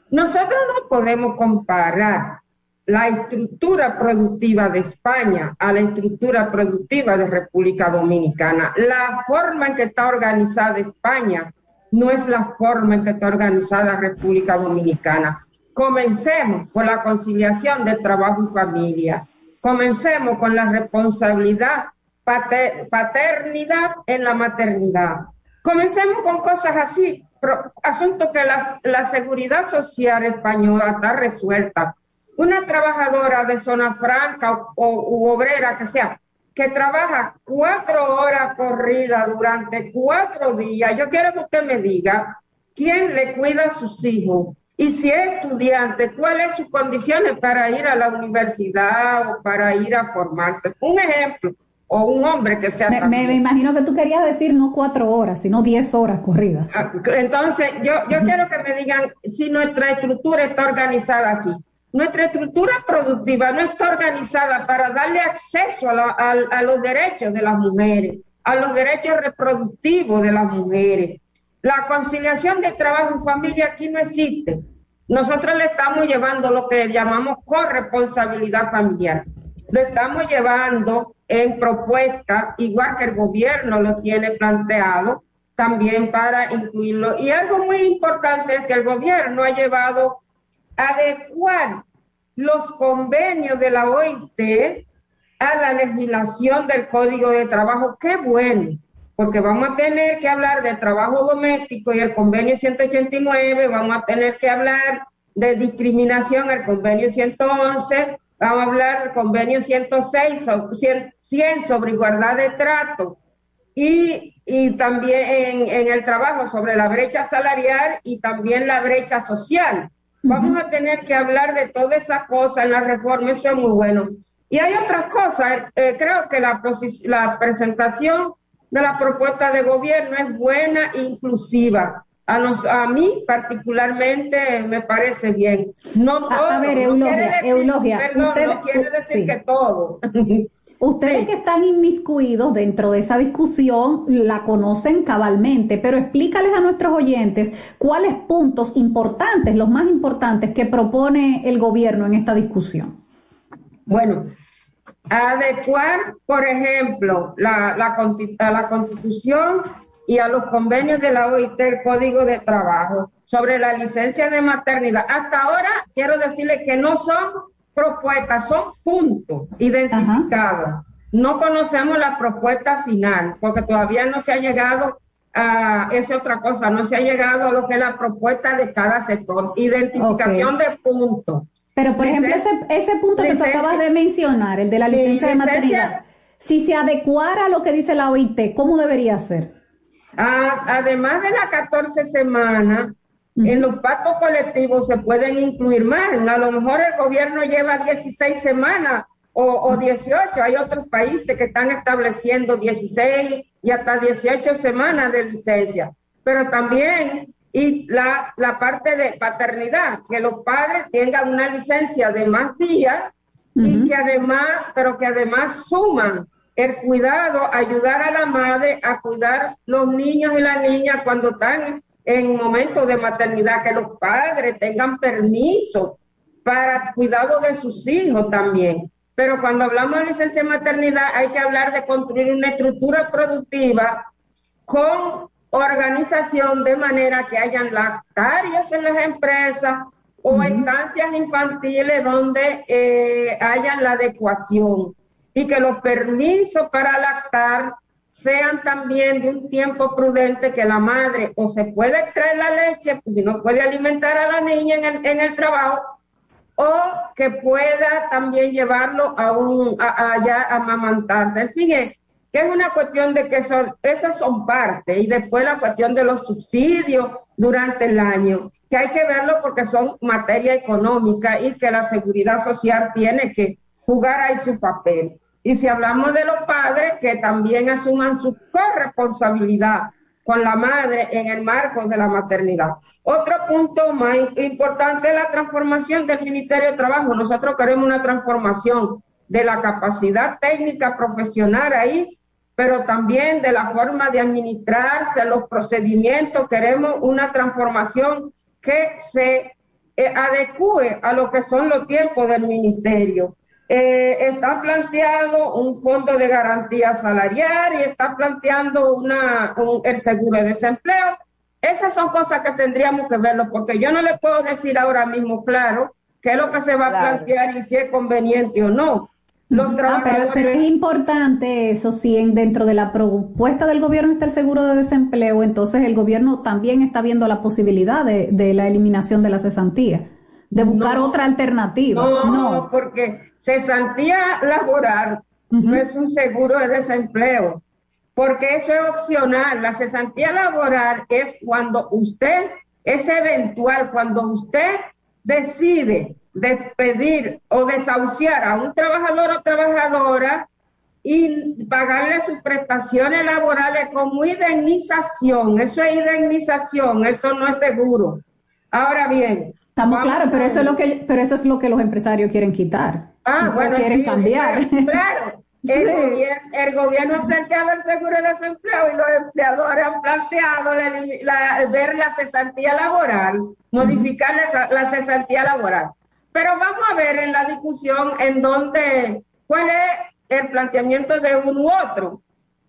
Nosotros no podemos comparar la estructura productiva de España a la estructura productiva de República Dominicana. La forma en que está organizada España no es la forma en que está organizada República Dominicana. Comencemos por la conciliación de trabajo y familia. Comencemos con la responsabilidad pater- paternidad en la maternidad. Comencemos con cosas así, asunto que la, seguridad social española está resuelta. Una trabajadora de zona franca o, o- u obrera que sea, que trabaja cuatro horas corridas durante cuatro días, yo quiero que usted me diga quién le cuida a sus hijos y si es estudiante, cuáles sus condiciones para ir a la universidad o para ir a formarse. Un ejemplo, o un hombre que sea Me, me- imagino que tú querías decir no cuatro horas, sino diez horas corridas. Ah, Entonces, yo, yo quiero que me digan si nuestra estructura está organizada así. Nuestra estructura productiva no está organizada para darle acceso a, la- a- a los derechos de las mujeres, a los derechos reproductivos de las mujeres. La conciliación de trabajo y familia aquí no existe. Nosotros le estamos llevando lo que llamamos corresponsabilidad familiar. Lo estamos llevando en propuesta, igual que el gobierno lo tiene planteado, también para incluirlo. Y algo muy importante es que el gobierno ha llevado a adecuar los convenios de la OIT a la legislación del Código de Trabajo. Qué bueno, porque vamos a tener que hablar del trabajo doméstico y el convenio 189, vamos a tener que hablar de discriminación, el convenio 111, vamos a hablar del convenio 106, so- 100, 100 sobre igualdad de trato y, y también en, en el trabajo sobre la brecha salarial y también la brecha social. Vamos a tener que hablar de todas esas cosas en la reforma, eso es muy bueno. Y hay otras cosas, eh, creo que la, la presentación de la propuesta de gobierno es buena e inclusiva. a, nos, a mí particularmente me parece bien. No todo. A, a ver, Eulogia, perdón, usted- no quiere decir sí. que todo. Ustedes que están inmiscuidos dentro de esa discusión la conocen cabalmente, pero explícales a nuestros oyentes cuáles puntos importantes, los más importantes que propone el gobierno en esta discusión. Bueno, adecuar, por ejemplo, la, la la Constitución y a los convenios de la OIT, el Código de Trabajo, sobre la licencia de maternidad. Hasta ahora, quiero decirle que no son propuestas, son puntos identificados. No conocemos la propuesta final, porque todavía no se ha llegado a, esa es otra cosa, no se ha llegado a lo que es la propuesta de cada sector. Identificación de puntos. Pero, por ejemplo, ese, ese punto que tú licencia- acabas de mencionar, el de la Sí, licencia de licencia- maternidad, si se adecuara a lo que dice la OIT, ¿cómo debería ser? Además de las 14 semanas, en los pactos colectivos se pueden incluir más. A lo mejor el gobierno lleva 16 semanas o, o 18. Hay otros países que están estableciendo 16 y hasta 18 semanas de licencia. Pero también, y la, la parte de paternidad, que los padres tengan una licencia de más días y que además, pero que además suman el cuidado, ayudar a la madre a cuidar los niños y las niñas cuando están en momentos de maternidad, que los padres tengan permiso para cuidado de sus hijos también. Pero cuando hablamos de licencia de maternidad hay que hablar de construir una estructura productiva con organización de manera que hayan lactarios en las empresas o estancias infantiles donde eh, hayan la adecuación y que los permisos para lactar sean también de un tiempo prudente que la madre o se puede extraer la leche, pues si no puede alimentar a la niña en el, en el trabajo, o que pueda también llevarlo a un a, allá a amamantarse. En fin, es que es una cuestión de que son, esas son parte y después la cuestión de los subsidios durante el año, que hay que verlo porque son materia económica y que la seguridad social tiene que jugar ahí su papel. Y si hablamos de los padres, que también asuman su corresponsabilidad con la madre en el marco de la maternidad. Otro punto más importante es la transformación del Ministerio de Trabajo. Nosotros queremos una transformación de la capacidad técnica profesional ahí, pero también de la forma de administrarse, los procedimientos. Queremos una transformación que se eh, adecue a lo que son los tiempos del ministerio. Eh, está planteado un fondo de garantía salarial y está planteando una, un- el seguro de desempleo. Esas son cosas que tendríamos que verlo, porque yo no le puedo decir ahora mismo, claro, qué es lo que se va Claro. a plantear y si es conveniente o no. Los Ah, pero, es importante eso, si en, dentro de la propuesta del gobierno está el seguro de desempleo, entonces el gobierno también está viendo la posibilidad de, de la eliminación de la cesantía, de buscar No. otra alternativa. No, porque cesantía laboral no es un seguro de desempleo, porque eso es opcional. La cesantía laboral es cuando usted, es eventual, cuando usted decide despedir o desahuciar a un trabajador o trabajadora y pagarle sus prestaciones laborales como indemnización. Eso es indemnización, eso no es seguro. Ahora bien, Estamos claros, pero eso es lo que pero eso es lo que los empresarios quieren quitar. Ah, no bueno, quieren sí, cambiar. Claro, claro. El, gobierno, el gobierno ha planteado el seguro de desempleo y los empleadores han planteado la ver la cesantía laboral, modificar la, la cesantía laboral. Pero vamos a ver en la discusión en donde, cuál es el planteamiento de uno u otro.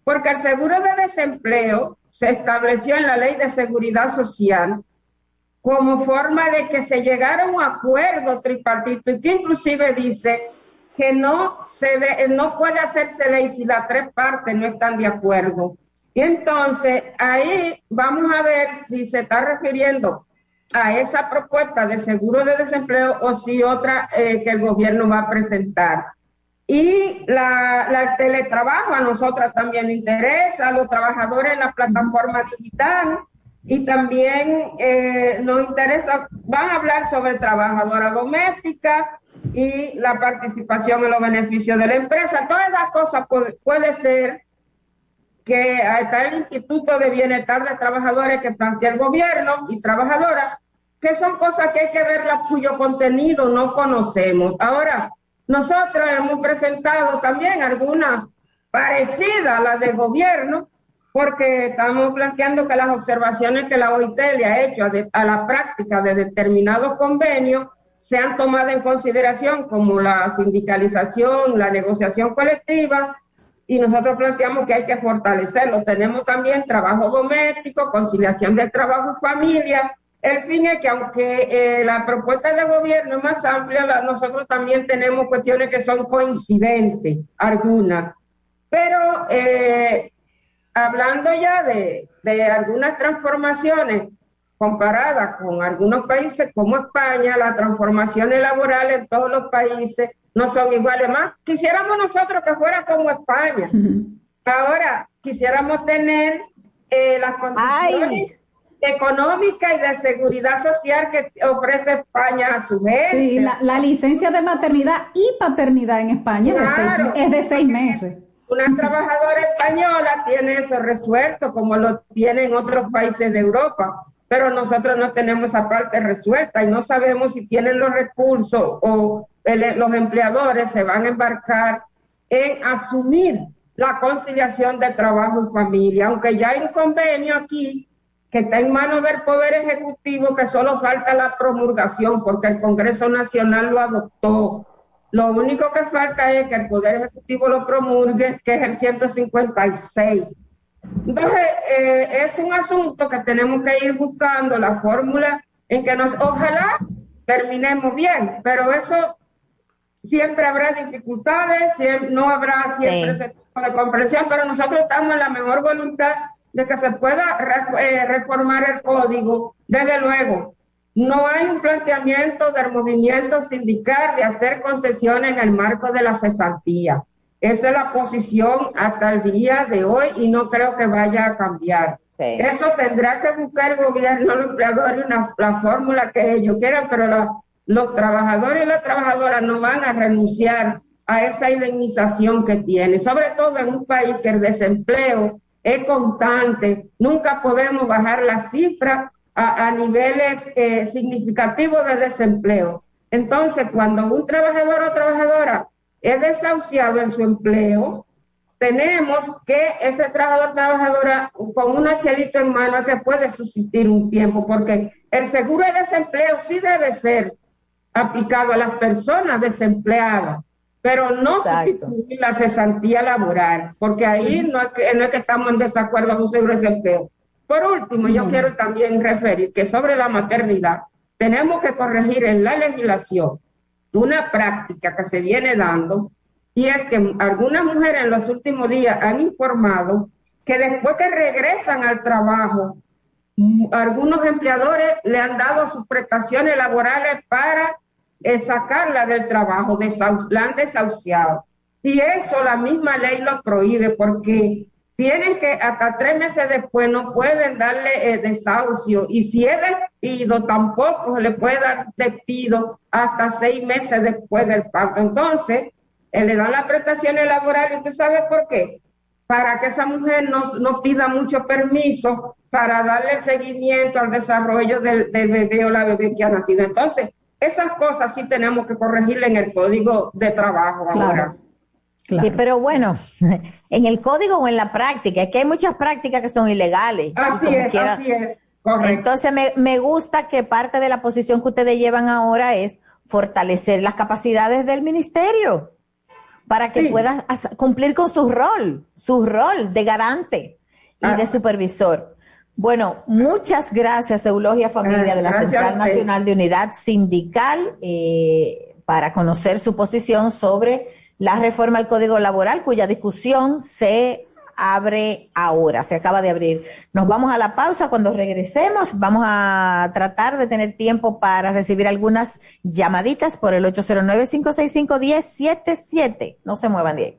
Porque el seguro de desempleo se estableció en la ley de seguridad social como forma de que se llegara a un acuerdo tripartito y que inclusive dice que no se no puede hacerse ley si las tres partes no están de acuerdo. Y entonces ahí vamos a ver si se está refiriendo a esa propuesta de seguro de desempleo o si otra eh, que el gobierno va a presentar. Y la, la- el teletrabajo a nosotras también nos interesa, a los trabajadores en la plataforma digital y también eh, nos interesa, van a hablar sobre trabajadora doméstica y la participación en los beneficios de la empresa. Todas las cosas puede, puede ser que está el Instituto de Bienestar de Trabajadores que plantea el gobierno y trabajadoras, que son cosas que hay que verlas cuyo contenido no conocemos. Ahora, nosotros hemos presentado también algunas parecidas a las del gobierno, porque estamos planteando que las observaciones que la OIT le ha hecho a, la práctica de determinados convenios sean tomadas en consideración como la sindicalización, la negociación colectiva, y nosotros planteamos que hay que fortalecerlo. Tenemos también trabajo doméstico, conciliación de trabajo y familia. El fin es que aunque eh, la propuesta del gobierno es más amplia, nosotros también tenemos cuestiones que son coincidentes, algunas. Pero eh, hablando ya de, de algunas transformaciones comparadas con algunos países como España, las transformaciones laborales en todos los países no son iguales. Más quisiéramos nosotros que fuera como España. Ahora quisiéramos tener eh, las condiciones económicas y de seguridad social que ofrece España a su gente. Sí, la, la licencia de maternidad y paternidad en España es de seis- es de seis meses. Una trabajadora española tiene eso resuelto como lo tienen otros países de Europa, pero nosotros no tenemos esa parte resuelta y no sabemos si tienen los recursos o los empleadores se van a embarcar en asumir la conciliación de trabajo y familia, aunque ya hay un convenio aquí que está en manos del Poder Ejecutivo, que solo falta la promulgación, porque el Congreso Nacional lo adoptó. Lo único que falta es que el Poder Ejecutivo lo promulgue, que es el 156. Entonces, eh, es un asunto que tenemos que ir buscando la fórmula en que nos, ojalá terminemos bien, pero eso siempre habrá dificultades, siem- no habrá siempre Sí. ese tipo de comprensión, pero nosotros estamos en la mejor voluntad de que se pueda re- eh, reformar el código. Desde luego, no hay un planteamiento del movimiento sindical de hacer concesiones en el marco de la cesantía. Esa es la posición hasta el día de hoy y no creo que vaya a cambiar. Eso tendrá que buscar el gobierno, los empleadores, una, la fórmula que ellos quieran, pero la- los trabajadores y las trabajadoras no van a renunciar a esa indemnización que tienen, sobre todo en un país que el desempleo es constante, nunca podemos bajar la cifra a, a niveles eh, significativos de desempleo. Entonces, cuando un trabajador o trabajadora es desahuciado en su empleo, tenemos que ese trabajador trabajadora con una chelita en mano que puede subsistir un tiempo, porque el seguro de desempleo sí debe ser aplicado a las personas desempleadas, pero no sustituir la cesantía laboral, porque ahí no es que, no es que estamos en desacuerdo con un seguro de desempleo. Por último, yo quiero también referir que sobre la maternidad tenemos que corregir en la legislación una práctica que se viene dando y es que algunas mujeres en los últimos días han informado que después que regresan al trabajo, algunos empleadores le han dado sus prestaciones laborales para eh, sacarla del trabajo, la han desahuciado. Y eso la misma ley lo prohíbe porque tienen que hasta tres meses después no pueden darle eh, desahucio y si es despido tampoco le puede dar despido hasta seis meses después del parto. Entonces, eh, le dan las prestaciones laborales y usted sabe por qué. Para que esa mujer no, no pida mucho permiso para darle seguimiento al desarrollo del, bebé o la bebé que ha nacido. Entonces, esas cosas sí tenemos que corregirle en el código de trabajo ahora. Sí, pero bueno, en el código o en la práctica, es que hay muchas prácticas que son ilegales. Así es, quiera- así es. Correcto. Entonces me, me gusta que parte de la posición que ustedes llevan ahora es fortalecer las capacidades del ministerio para que Sí. pueda cumplir con su rol, su rol de garante y Ah. de supervisor. Bueno, muchas gracias, Eulogia Familia Ah, de la Central. Nacional de Unidad Sindical, eh, para conocer su posición sobre la reforma al Código Laboral, cuya discusión se abre ahora, se acaba de abrir. Nos vamos a la pausa. Cuando regresemos, vamos a tratar de tener tiempo para recibir algunas llamaditas por el 809-565-1077. No se muevan de.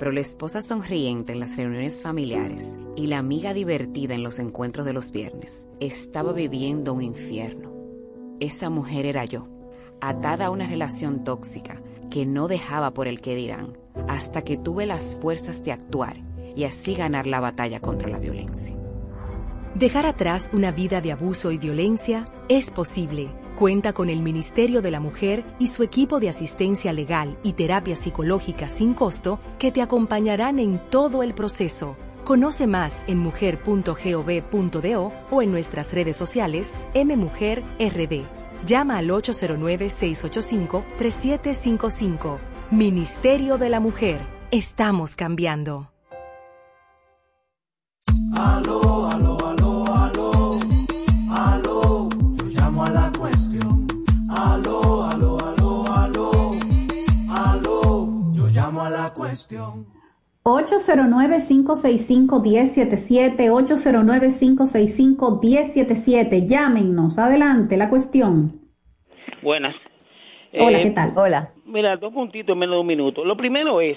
pero la esposa sonriente en las reuniones familiares y la amiga divertida en los encuentros de los viernes estaba viviendo un infierno. Esa mujer era yo, atada a una relación tóxica que no dejaba por el que dirán, hasta que tuve las fuerzas de actuar y así ganar la batalla contra la violencia. Dejar atrás una vida de abuso y violencia es posible. Cuenta con el Ministerio de la Mujer y su equipo de asistencia legal y terapia psicológica sin costo que te acompañarán en todo el proceso. Conoce más en mujer.gov.do o en nuestras redes sociales mmujerrd. Llama al 809-685-3755. Ministerio de la Mujer. Estamos cambiando. Aló, aló, la cuestión. 809-565-1077, 809-565-1077. Llámenos, adelante, la cuestión. Buenas. Hola, Eh, ¿qué tal? Hola. Mira, dos puntitos en menos de un minuto. Lo primero es,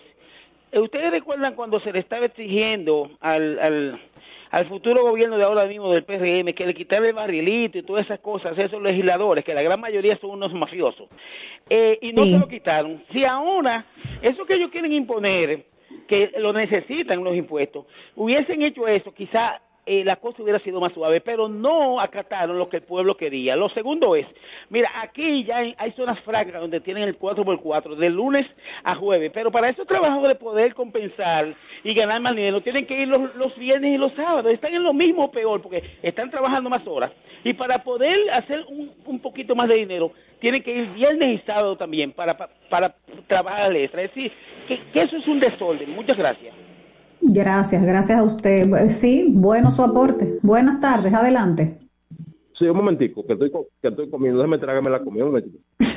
¿ustedes recuerdan cuando se le estaba exigiendo al, al, al futuro gobierno de ahora mismo del PRM que le quitara el barrilito y todas esas cosas esos legisladores, que la gran mayoría son unos mafiosos? Eh, y no Sí. se lo quitaron. Si ahora, eso que ellos quieren imponer, que lo necesitan los impuestos, hubiesen hecho eso, quizá eh, la cosa hubiera sido más suave, pero no acataron lo que el pueblo quería. Lo segundo es, mira, aquí ya hay, hay zonas francas donde tienen el 4x4 de lunes a jueves, pero para esos trabajadores poder compensar y ganar más dinero, tienen que ir los, viernes y los sábados. Están en lo mismo peor porque están trabajando más horas. Y para poder hacer un, un poquito más de dinero, tienen que ir viernes y sábado también para, para, para trabajar. Es decir, que, que eso es un desorden. Muchas gracias. Gracias, gracias a usted. Bu- Sí, bueno su aporte. Buenas tardes, adelante. Sí, un momentico, que estoy, que estoy comiendo. Déjame tragarme la comida un momentico.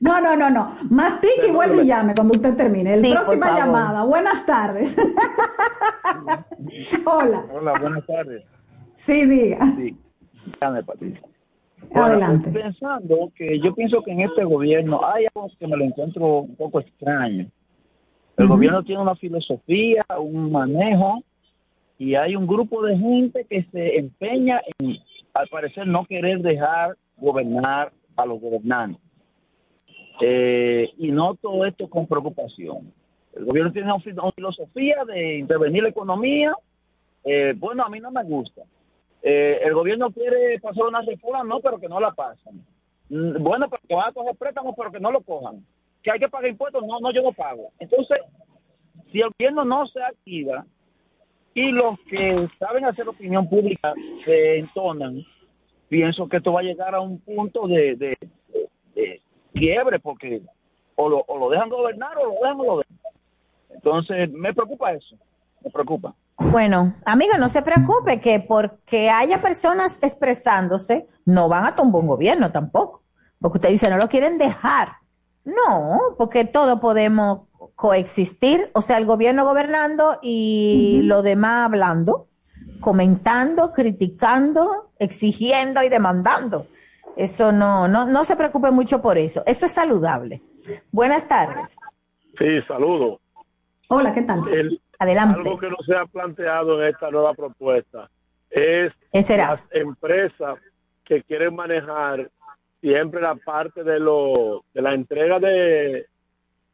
No, no, no, no. Mastique y vuelve y llame cuando usted termine. El Sí, próxima llamada. Buenas tardes. Hola. Hola, buenas tardes. Sí, diga. Sí, llame, Patricia. Bueno, Adelante. pensando que yo pienso que en este gobierno hay algo que me lo encuentro un poco extraño. El gobierno tiene una filosofía, un manejo, y hay un grupo de gente que se empeña en, al parecer, no querer dejar gobernar a los gobernantes. Eh, y noto esto con preocupación. El gobierno tiene una filosofía de intervenir la economía. Eh, bueno, a mí no me gusta. Eh, el gobierno quiere pasar una reforma, no, pero que no la pasan. Mm, Bueno, pero que van a coger préstamos, pero que no lo cojan. Que hay que pagar impuestos, no, no, yo no pago. Entonces, si el gobierno no se activa y los que saben hacer opinión pública se entonan, pienso que esto va a llegar a un punto de, de- de- quiebre, porque o lo, o lo dejan gobernar o lo dejan gobernar. Entonces, me preocupa eso, me preocupa. Bueno, amiga, no se preocupe que porque haya personas expresándose, no van a tumbar un gobierno tampoco. Porque usted dice, no lo quieren dejar. No, porque todos podemos coexistir, o sea, el gobierno gobernando y lo demás hablando, comentando, criticando, exigiendo y demandando. Eso no, no, no se preocupe mucho por eso. Eso es saludable. Buenas tardes. Sí, saludo. Hola, ¿qué tal? El- Adelante. Algo que no se ha planteado en esta nueva propuesta es las empresas que quieren manejar siempre la parte de lo de la entrega de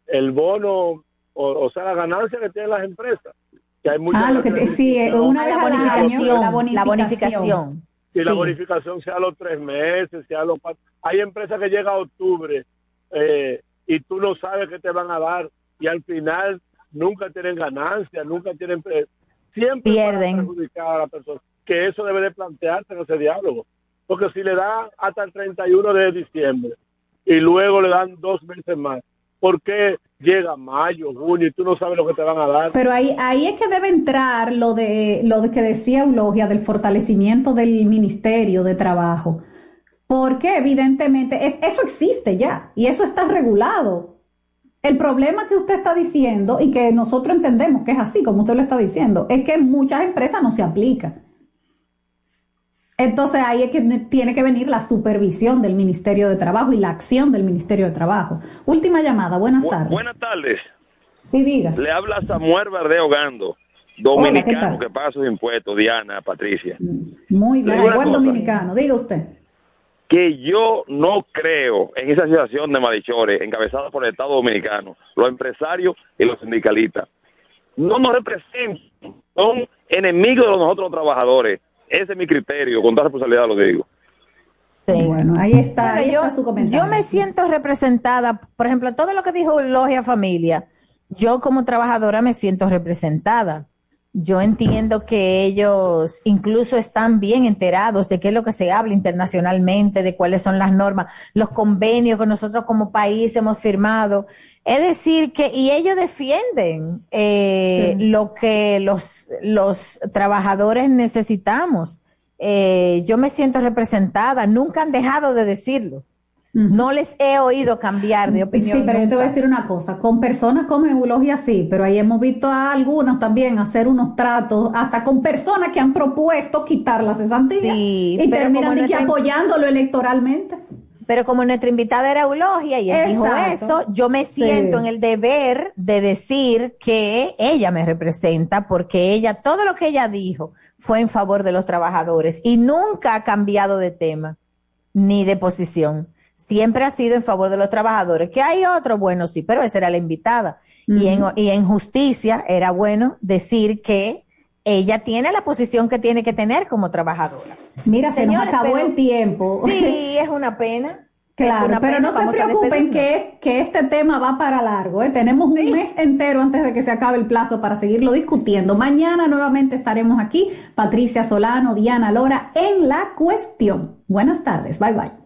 el bono o, o sea la ganancia que tienen las empresas que hay muchas Ah, lo que te- sí, eh, una Ah, la bonificación, la la bonificación. la Sí. bonificación sea a los tres meses sea a los cuatro hay empresas que llega a octubre eh, y tú no sabes qué te van a dar y al final nunca tienen ganancias nunca tienen pre- siempre Pierden. perjudicar a la persona que eso debe de plantearse en ese diálogo porque si le da hasta el 31 de diciembre y luego le dan dos meses más ¿Por qué llega mayo, junio y tú no sabes lo que te van a dar? Pero ahí, ahí es que debe entrar lo de lo que decía Eulogia del fortalecimiento del Ministerio de Trabajo. Porque evidentemente es, eso existe ya y eso está regulado. El problema que usted está diciendo y que nosotros entendemos que es así, como usted lo está diciendo, es que en muchas empresas no se aplica. Entonces ahí es que tiene que venir la supervisión del Ministerio de Trabajo y la acción del Ministerio de Trabajo. Última llamada, buenas Bu- tardes. Buenas tardes. Sí, diga. Le habla Samuel Verdeo Gando, Hola, ¿qué dominicano que paga sus impuestos, Diana, Patricia. Muy Le bien, buen dominicano, diga usted. Que yo no creo en esa asociación de malhechores encabezada por el Estado Dominicano, los empresarios y los sindicalistas. No nos representan, son enemigos de nosotros los trabajadores. Ese es mi criterio, con toda responsabilidad lo digo. Bueno, ahí está, Bueno, ahí yo, está su comentario. yo me siento representada, por ejemplo, todo lo que dijo Logia Familia, yo como trabajadora me siento representada. Yo entiendo que ellos incluso están bien enterados de qué es lo que se habla internacionalmente, de cuáles son las normas, los convenios que nosotros como país hemos firmado. Es decir, que, y ellos defienden eh, Sí. lo que los, los trabajadores necesitamos. Eh, yo me siento representada, nunca han dejado de decirlo. No les he oído cambiar de opinión. Sí, pero yo te voy a decir una cosa, con personas como Eulogia sí, pero ahí hemos visto a algunos también hacer unos tratos, hasta con personas que han propuesto quitar la cesantía y terminan nuestra- apoyándolo electoralmente. Pero como nuestra invitada era Eulogia y él dijo eso, yo me Sí. siento en el deber de decir que ella me representa porque ella, todo lo que ella dijo fue en favor de los trabajadores y nunca ha cambiado de tema ni de posición. Siempre ha sido en favor de los trabajadores. Que hay otro, bueno, sí, pero esa era la invitada. y, en, Ujú. y en justicia era bueno decir que ella tiene la posición que tiene que tener como trabajadora. Mira, se nos acabó pero- el tiempo. Sí, es una pena. Claro, una pero pena, no se preocupen que, es, que este tema va para largo. ¿eh? Tenemos un mes entero antes de que se acabe el plazo para seguirlo discutiendo. Mañana nuevamente estaremos aquí, Patricia Solano, Diana Lora, en la cuestión. Buenas tardes, bye bye.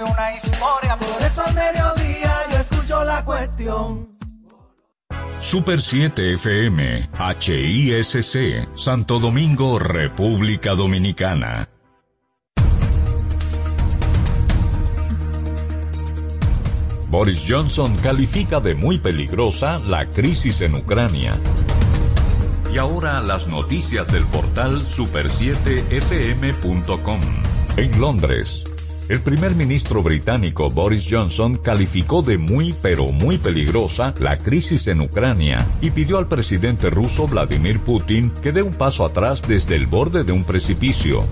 una historia. Por eso al mediodía yo escucho la cuestión. Super 7 FM, HISC, Santo Domingo, República Dominicana. Boris Johnson califica de muy peligrosa la crisis en Ucrania. Y ahora las noticias del portal super7fm.com. En Londres, el primer ministro británico Boris Johnson calificó de muy pero muy peligrosa la crisis en Ucrania y pidió al presidente ruso Vladimir Putin que dé un paso atrás desde el borde de un precipicio.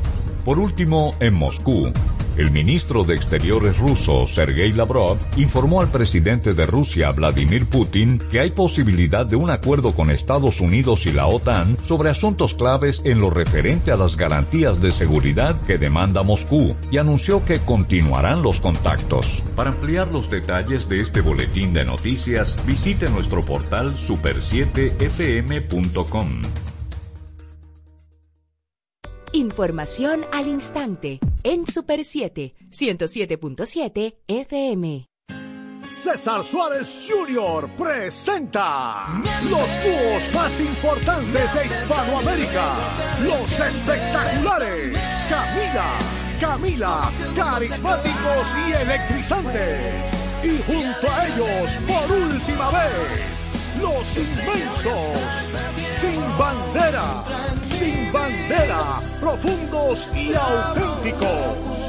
Por último, en Moscú, el ministro de Exteriores ruso, Sergei Lavrov, informó al presidente de Rusia, Vladimir Putin, que hay posibilidad de un acuerdo con Estados Unidos y la OTAN sobre asuntos claves en lo referente a las garantías de seguridad que demanda Moscú, y anunció que continuarán los contactos. Para ampliar los detalles de este boletín de noticias, visite nuestro portal super7fm.com. Información al instante en Super 7, 107.7 FM. César Suárez Jr. presenta los dúos más importantes de Hispanoamérica, los espectaculares Camila, Camila, carismáticos y electrizantes. Y junto a ellos, por última vez, los inmensos, bandera, profundos y auténticos.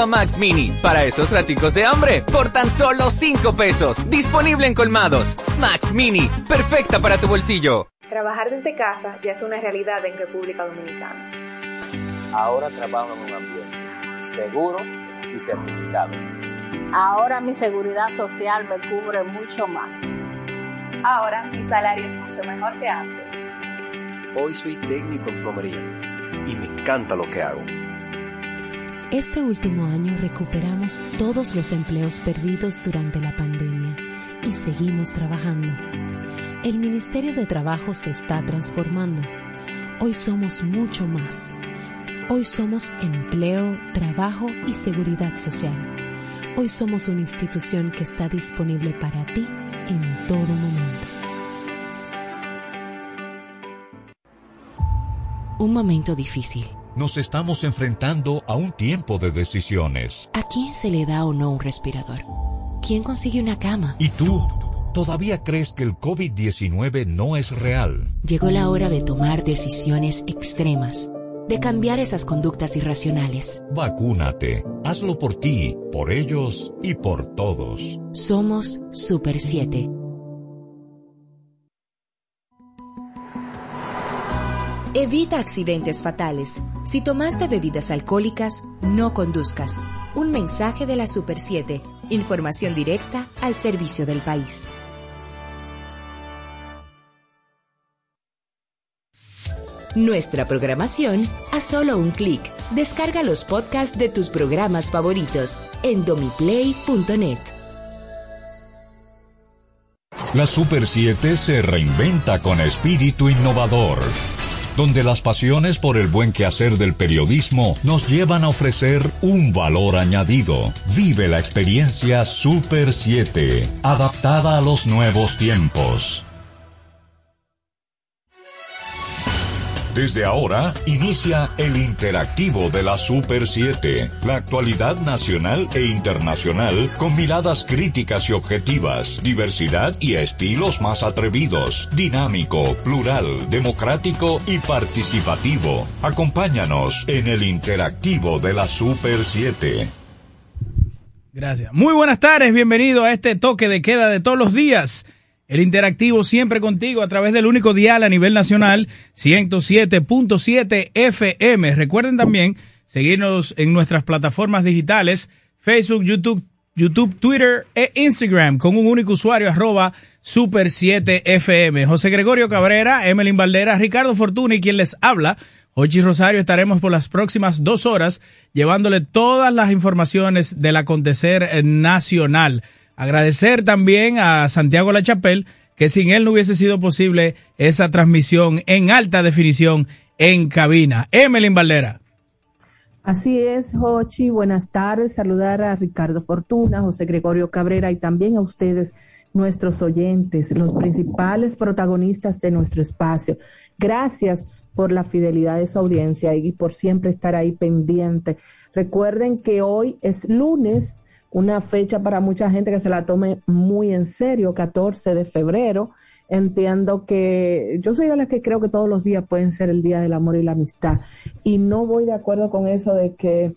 Nueva Max Mini, para esos raticos de hambre, por tan solo 5 pesos. Disponible en colmados. Max Mini, perfecta para tu bolsillo. Trabajar desde casa ya es una realidad en República Dominicana. Ahora trabajo en un ambiente seguro y certificado. Ahora mi seguridad social me cubre mucho más. Ahora mi salario es mucho mejor que antes. Hoy soy técnico en plomería y me encanta lo que hago. Este último año recuperamos todos los empleos perdidos durante la pandemia y seguimos trabajando. El Ministerio de Trabajo se está transformando. Hoy somos mucho más. Hoy somos empleo, trabajo y seguridad social. Hoy somos una institución que está disponible para ti en todo momento. Un momento difícil. Nos estamos enfrentando a un tiempo de decisiones. ¿A quién se le da o no un respirador? ¿Quién consigue una cama? ¿Y tú? ¿Todavía crees que el COVID-19 no es real? Llegó la hora de tomar decisiones extremas, de cambiar esas conductas irracionales. Vacúnate. Hazlo por ti, por ellos y por todos. Somos Super 7. Evita accidentes fatales. Si tomaste bebidas alcohólicas, no conduzcas. Un mensaje de la Super 7. Información directa al servicio del país. Nuestra programación a solo un clic. Descarga los podcasts de tus programas favoritos en domiplay.net. La Super 7 se reinventa con espíritu innovador, donde las pasiones por el buen quehacer del periodismo nos llevan a ofrecer un valor añadido. Vive la experiencia Super 7, adaptada a los nuevos tiempos. Desde ahora inicia el interactivo de la Super 7, la actualidad nacional e internacional con miradas críticas y objetivas, diversidad y estilos más atrevidos, dinámico, plural, democrático y participativo. Acompáñanos en el interactivo de la Super 7. Gracias. Muy buenas tardes, bienvenido a este toque de queda de todos los días. El interactivo siempre contigo a través del único dial a nivel nacional 107.7 FM. Recuerden también seguirnos en nuestras plataformas digitales Facebook, YouTube, YouTube, Twitter e Instagram con un único usuario arroba super 7 FM. José Gregorio Cabrera, Emelín Valdera, Ricardo Fortuna y quien les habla. Hochi Rosario estaremos por las próximas dos horas llevándole todas las informaciones del acontecer nacional. Agradecer también a Santiago Lachapel, que sin él no hubiese sido posible esa transmisión en alta definición en cabina. Emelín Valdera. Así es, Jochi. Buenas tardes. Saludar a Ricardo Fortuna, José Gregorio Cabrera y también a ustedes, nuestros oyentes, los principales protagonistas de nuestro espacio. Gracias por la fidelidad de su audiencia y por siempre estar ahí pendiente. Recuerden que hoy es lunes una fecha para mucha gente que se la tome muy en serio, 14 de febrero. Entiendo que yo soy de las que creo que todos los días pueden ser el día del amor y la amistad. Y no voy de acuerdo con eso de que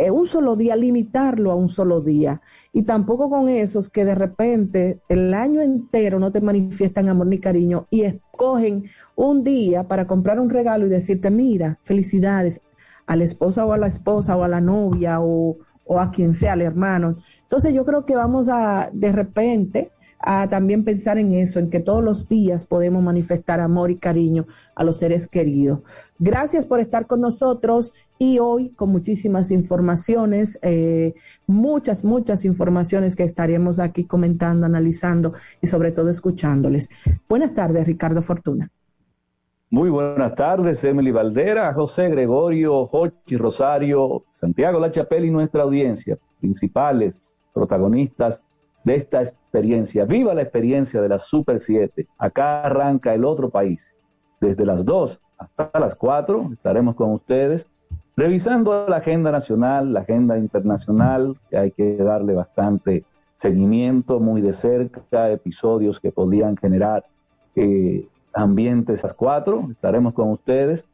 eh, un solo día, limitarlo a un solo día. Y tampoco con esos que de repente el año entero no te manifiestan amor ni cariño y escogen un día para comprar un regalo y decirte, mira, felicidades a la esposa o a la esposa o a la novia o o a quien sea, al hermano. Entonces yo creo que vamos a, de repente, a también pensar en eso, en que todos los días podemos manifestar amor y cariño a los seres queridos. Gracias por estar con nosotros y hoy con muchísimas informaciones, eh, muchas, muchas informaciones que estaremos aquí comentando, analizando y sobre todo escuchándoles. Buenas tardes, Ricardo Fortuna. Muy buenas tardes, Emily Valdera, José Gregorio, Jochi Rosario, Santiago La Chapelle y nuestra audiencia, principales protagonistas de esta experiencia. Viva la experiencia de la Super 7. Acá arranca el otro país. Desde las 2 hasta las 4 estaremos con ustedes revisando la agenda nacional, la agenda internacional, que hay que darle bastante seguimiento muy de cerca, episodios que podían generar eh, ambientes a las 4. Estaremos con ustedes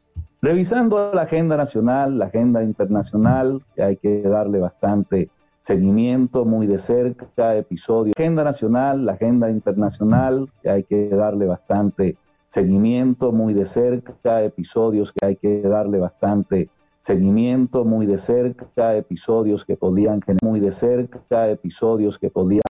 revisando la agenda nacional, la agenda internacional, que hay que darle bastante seguimiento muy de cerca, episodios. Agenda nacional, la agenda internacional, que hay que darle bastante seguimiento muy de cerca, episodios que hay que darle bastante seguimiento muy de cerca, episodios que podían generar muy de cerca, episodios que podían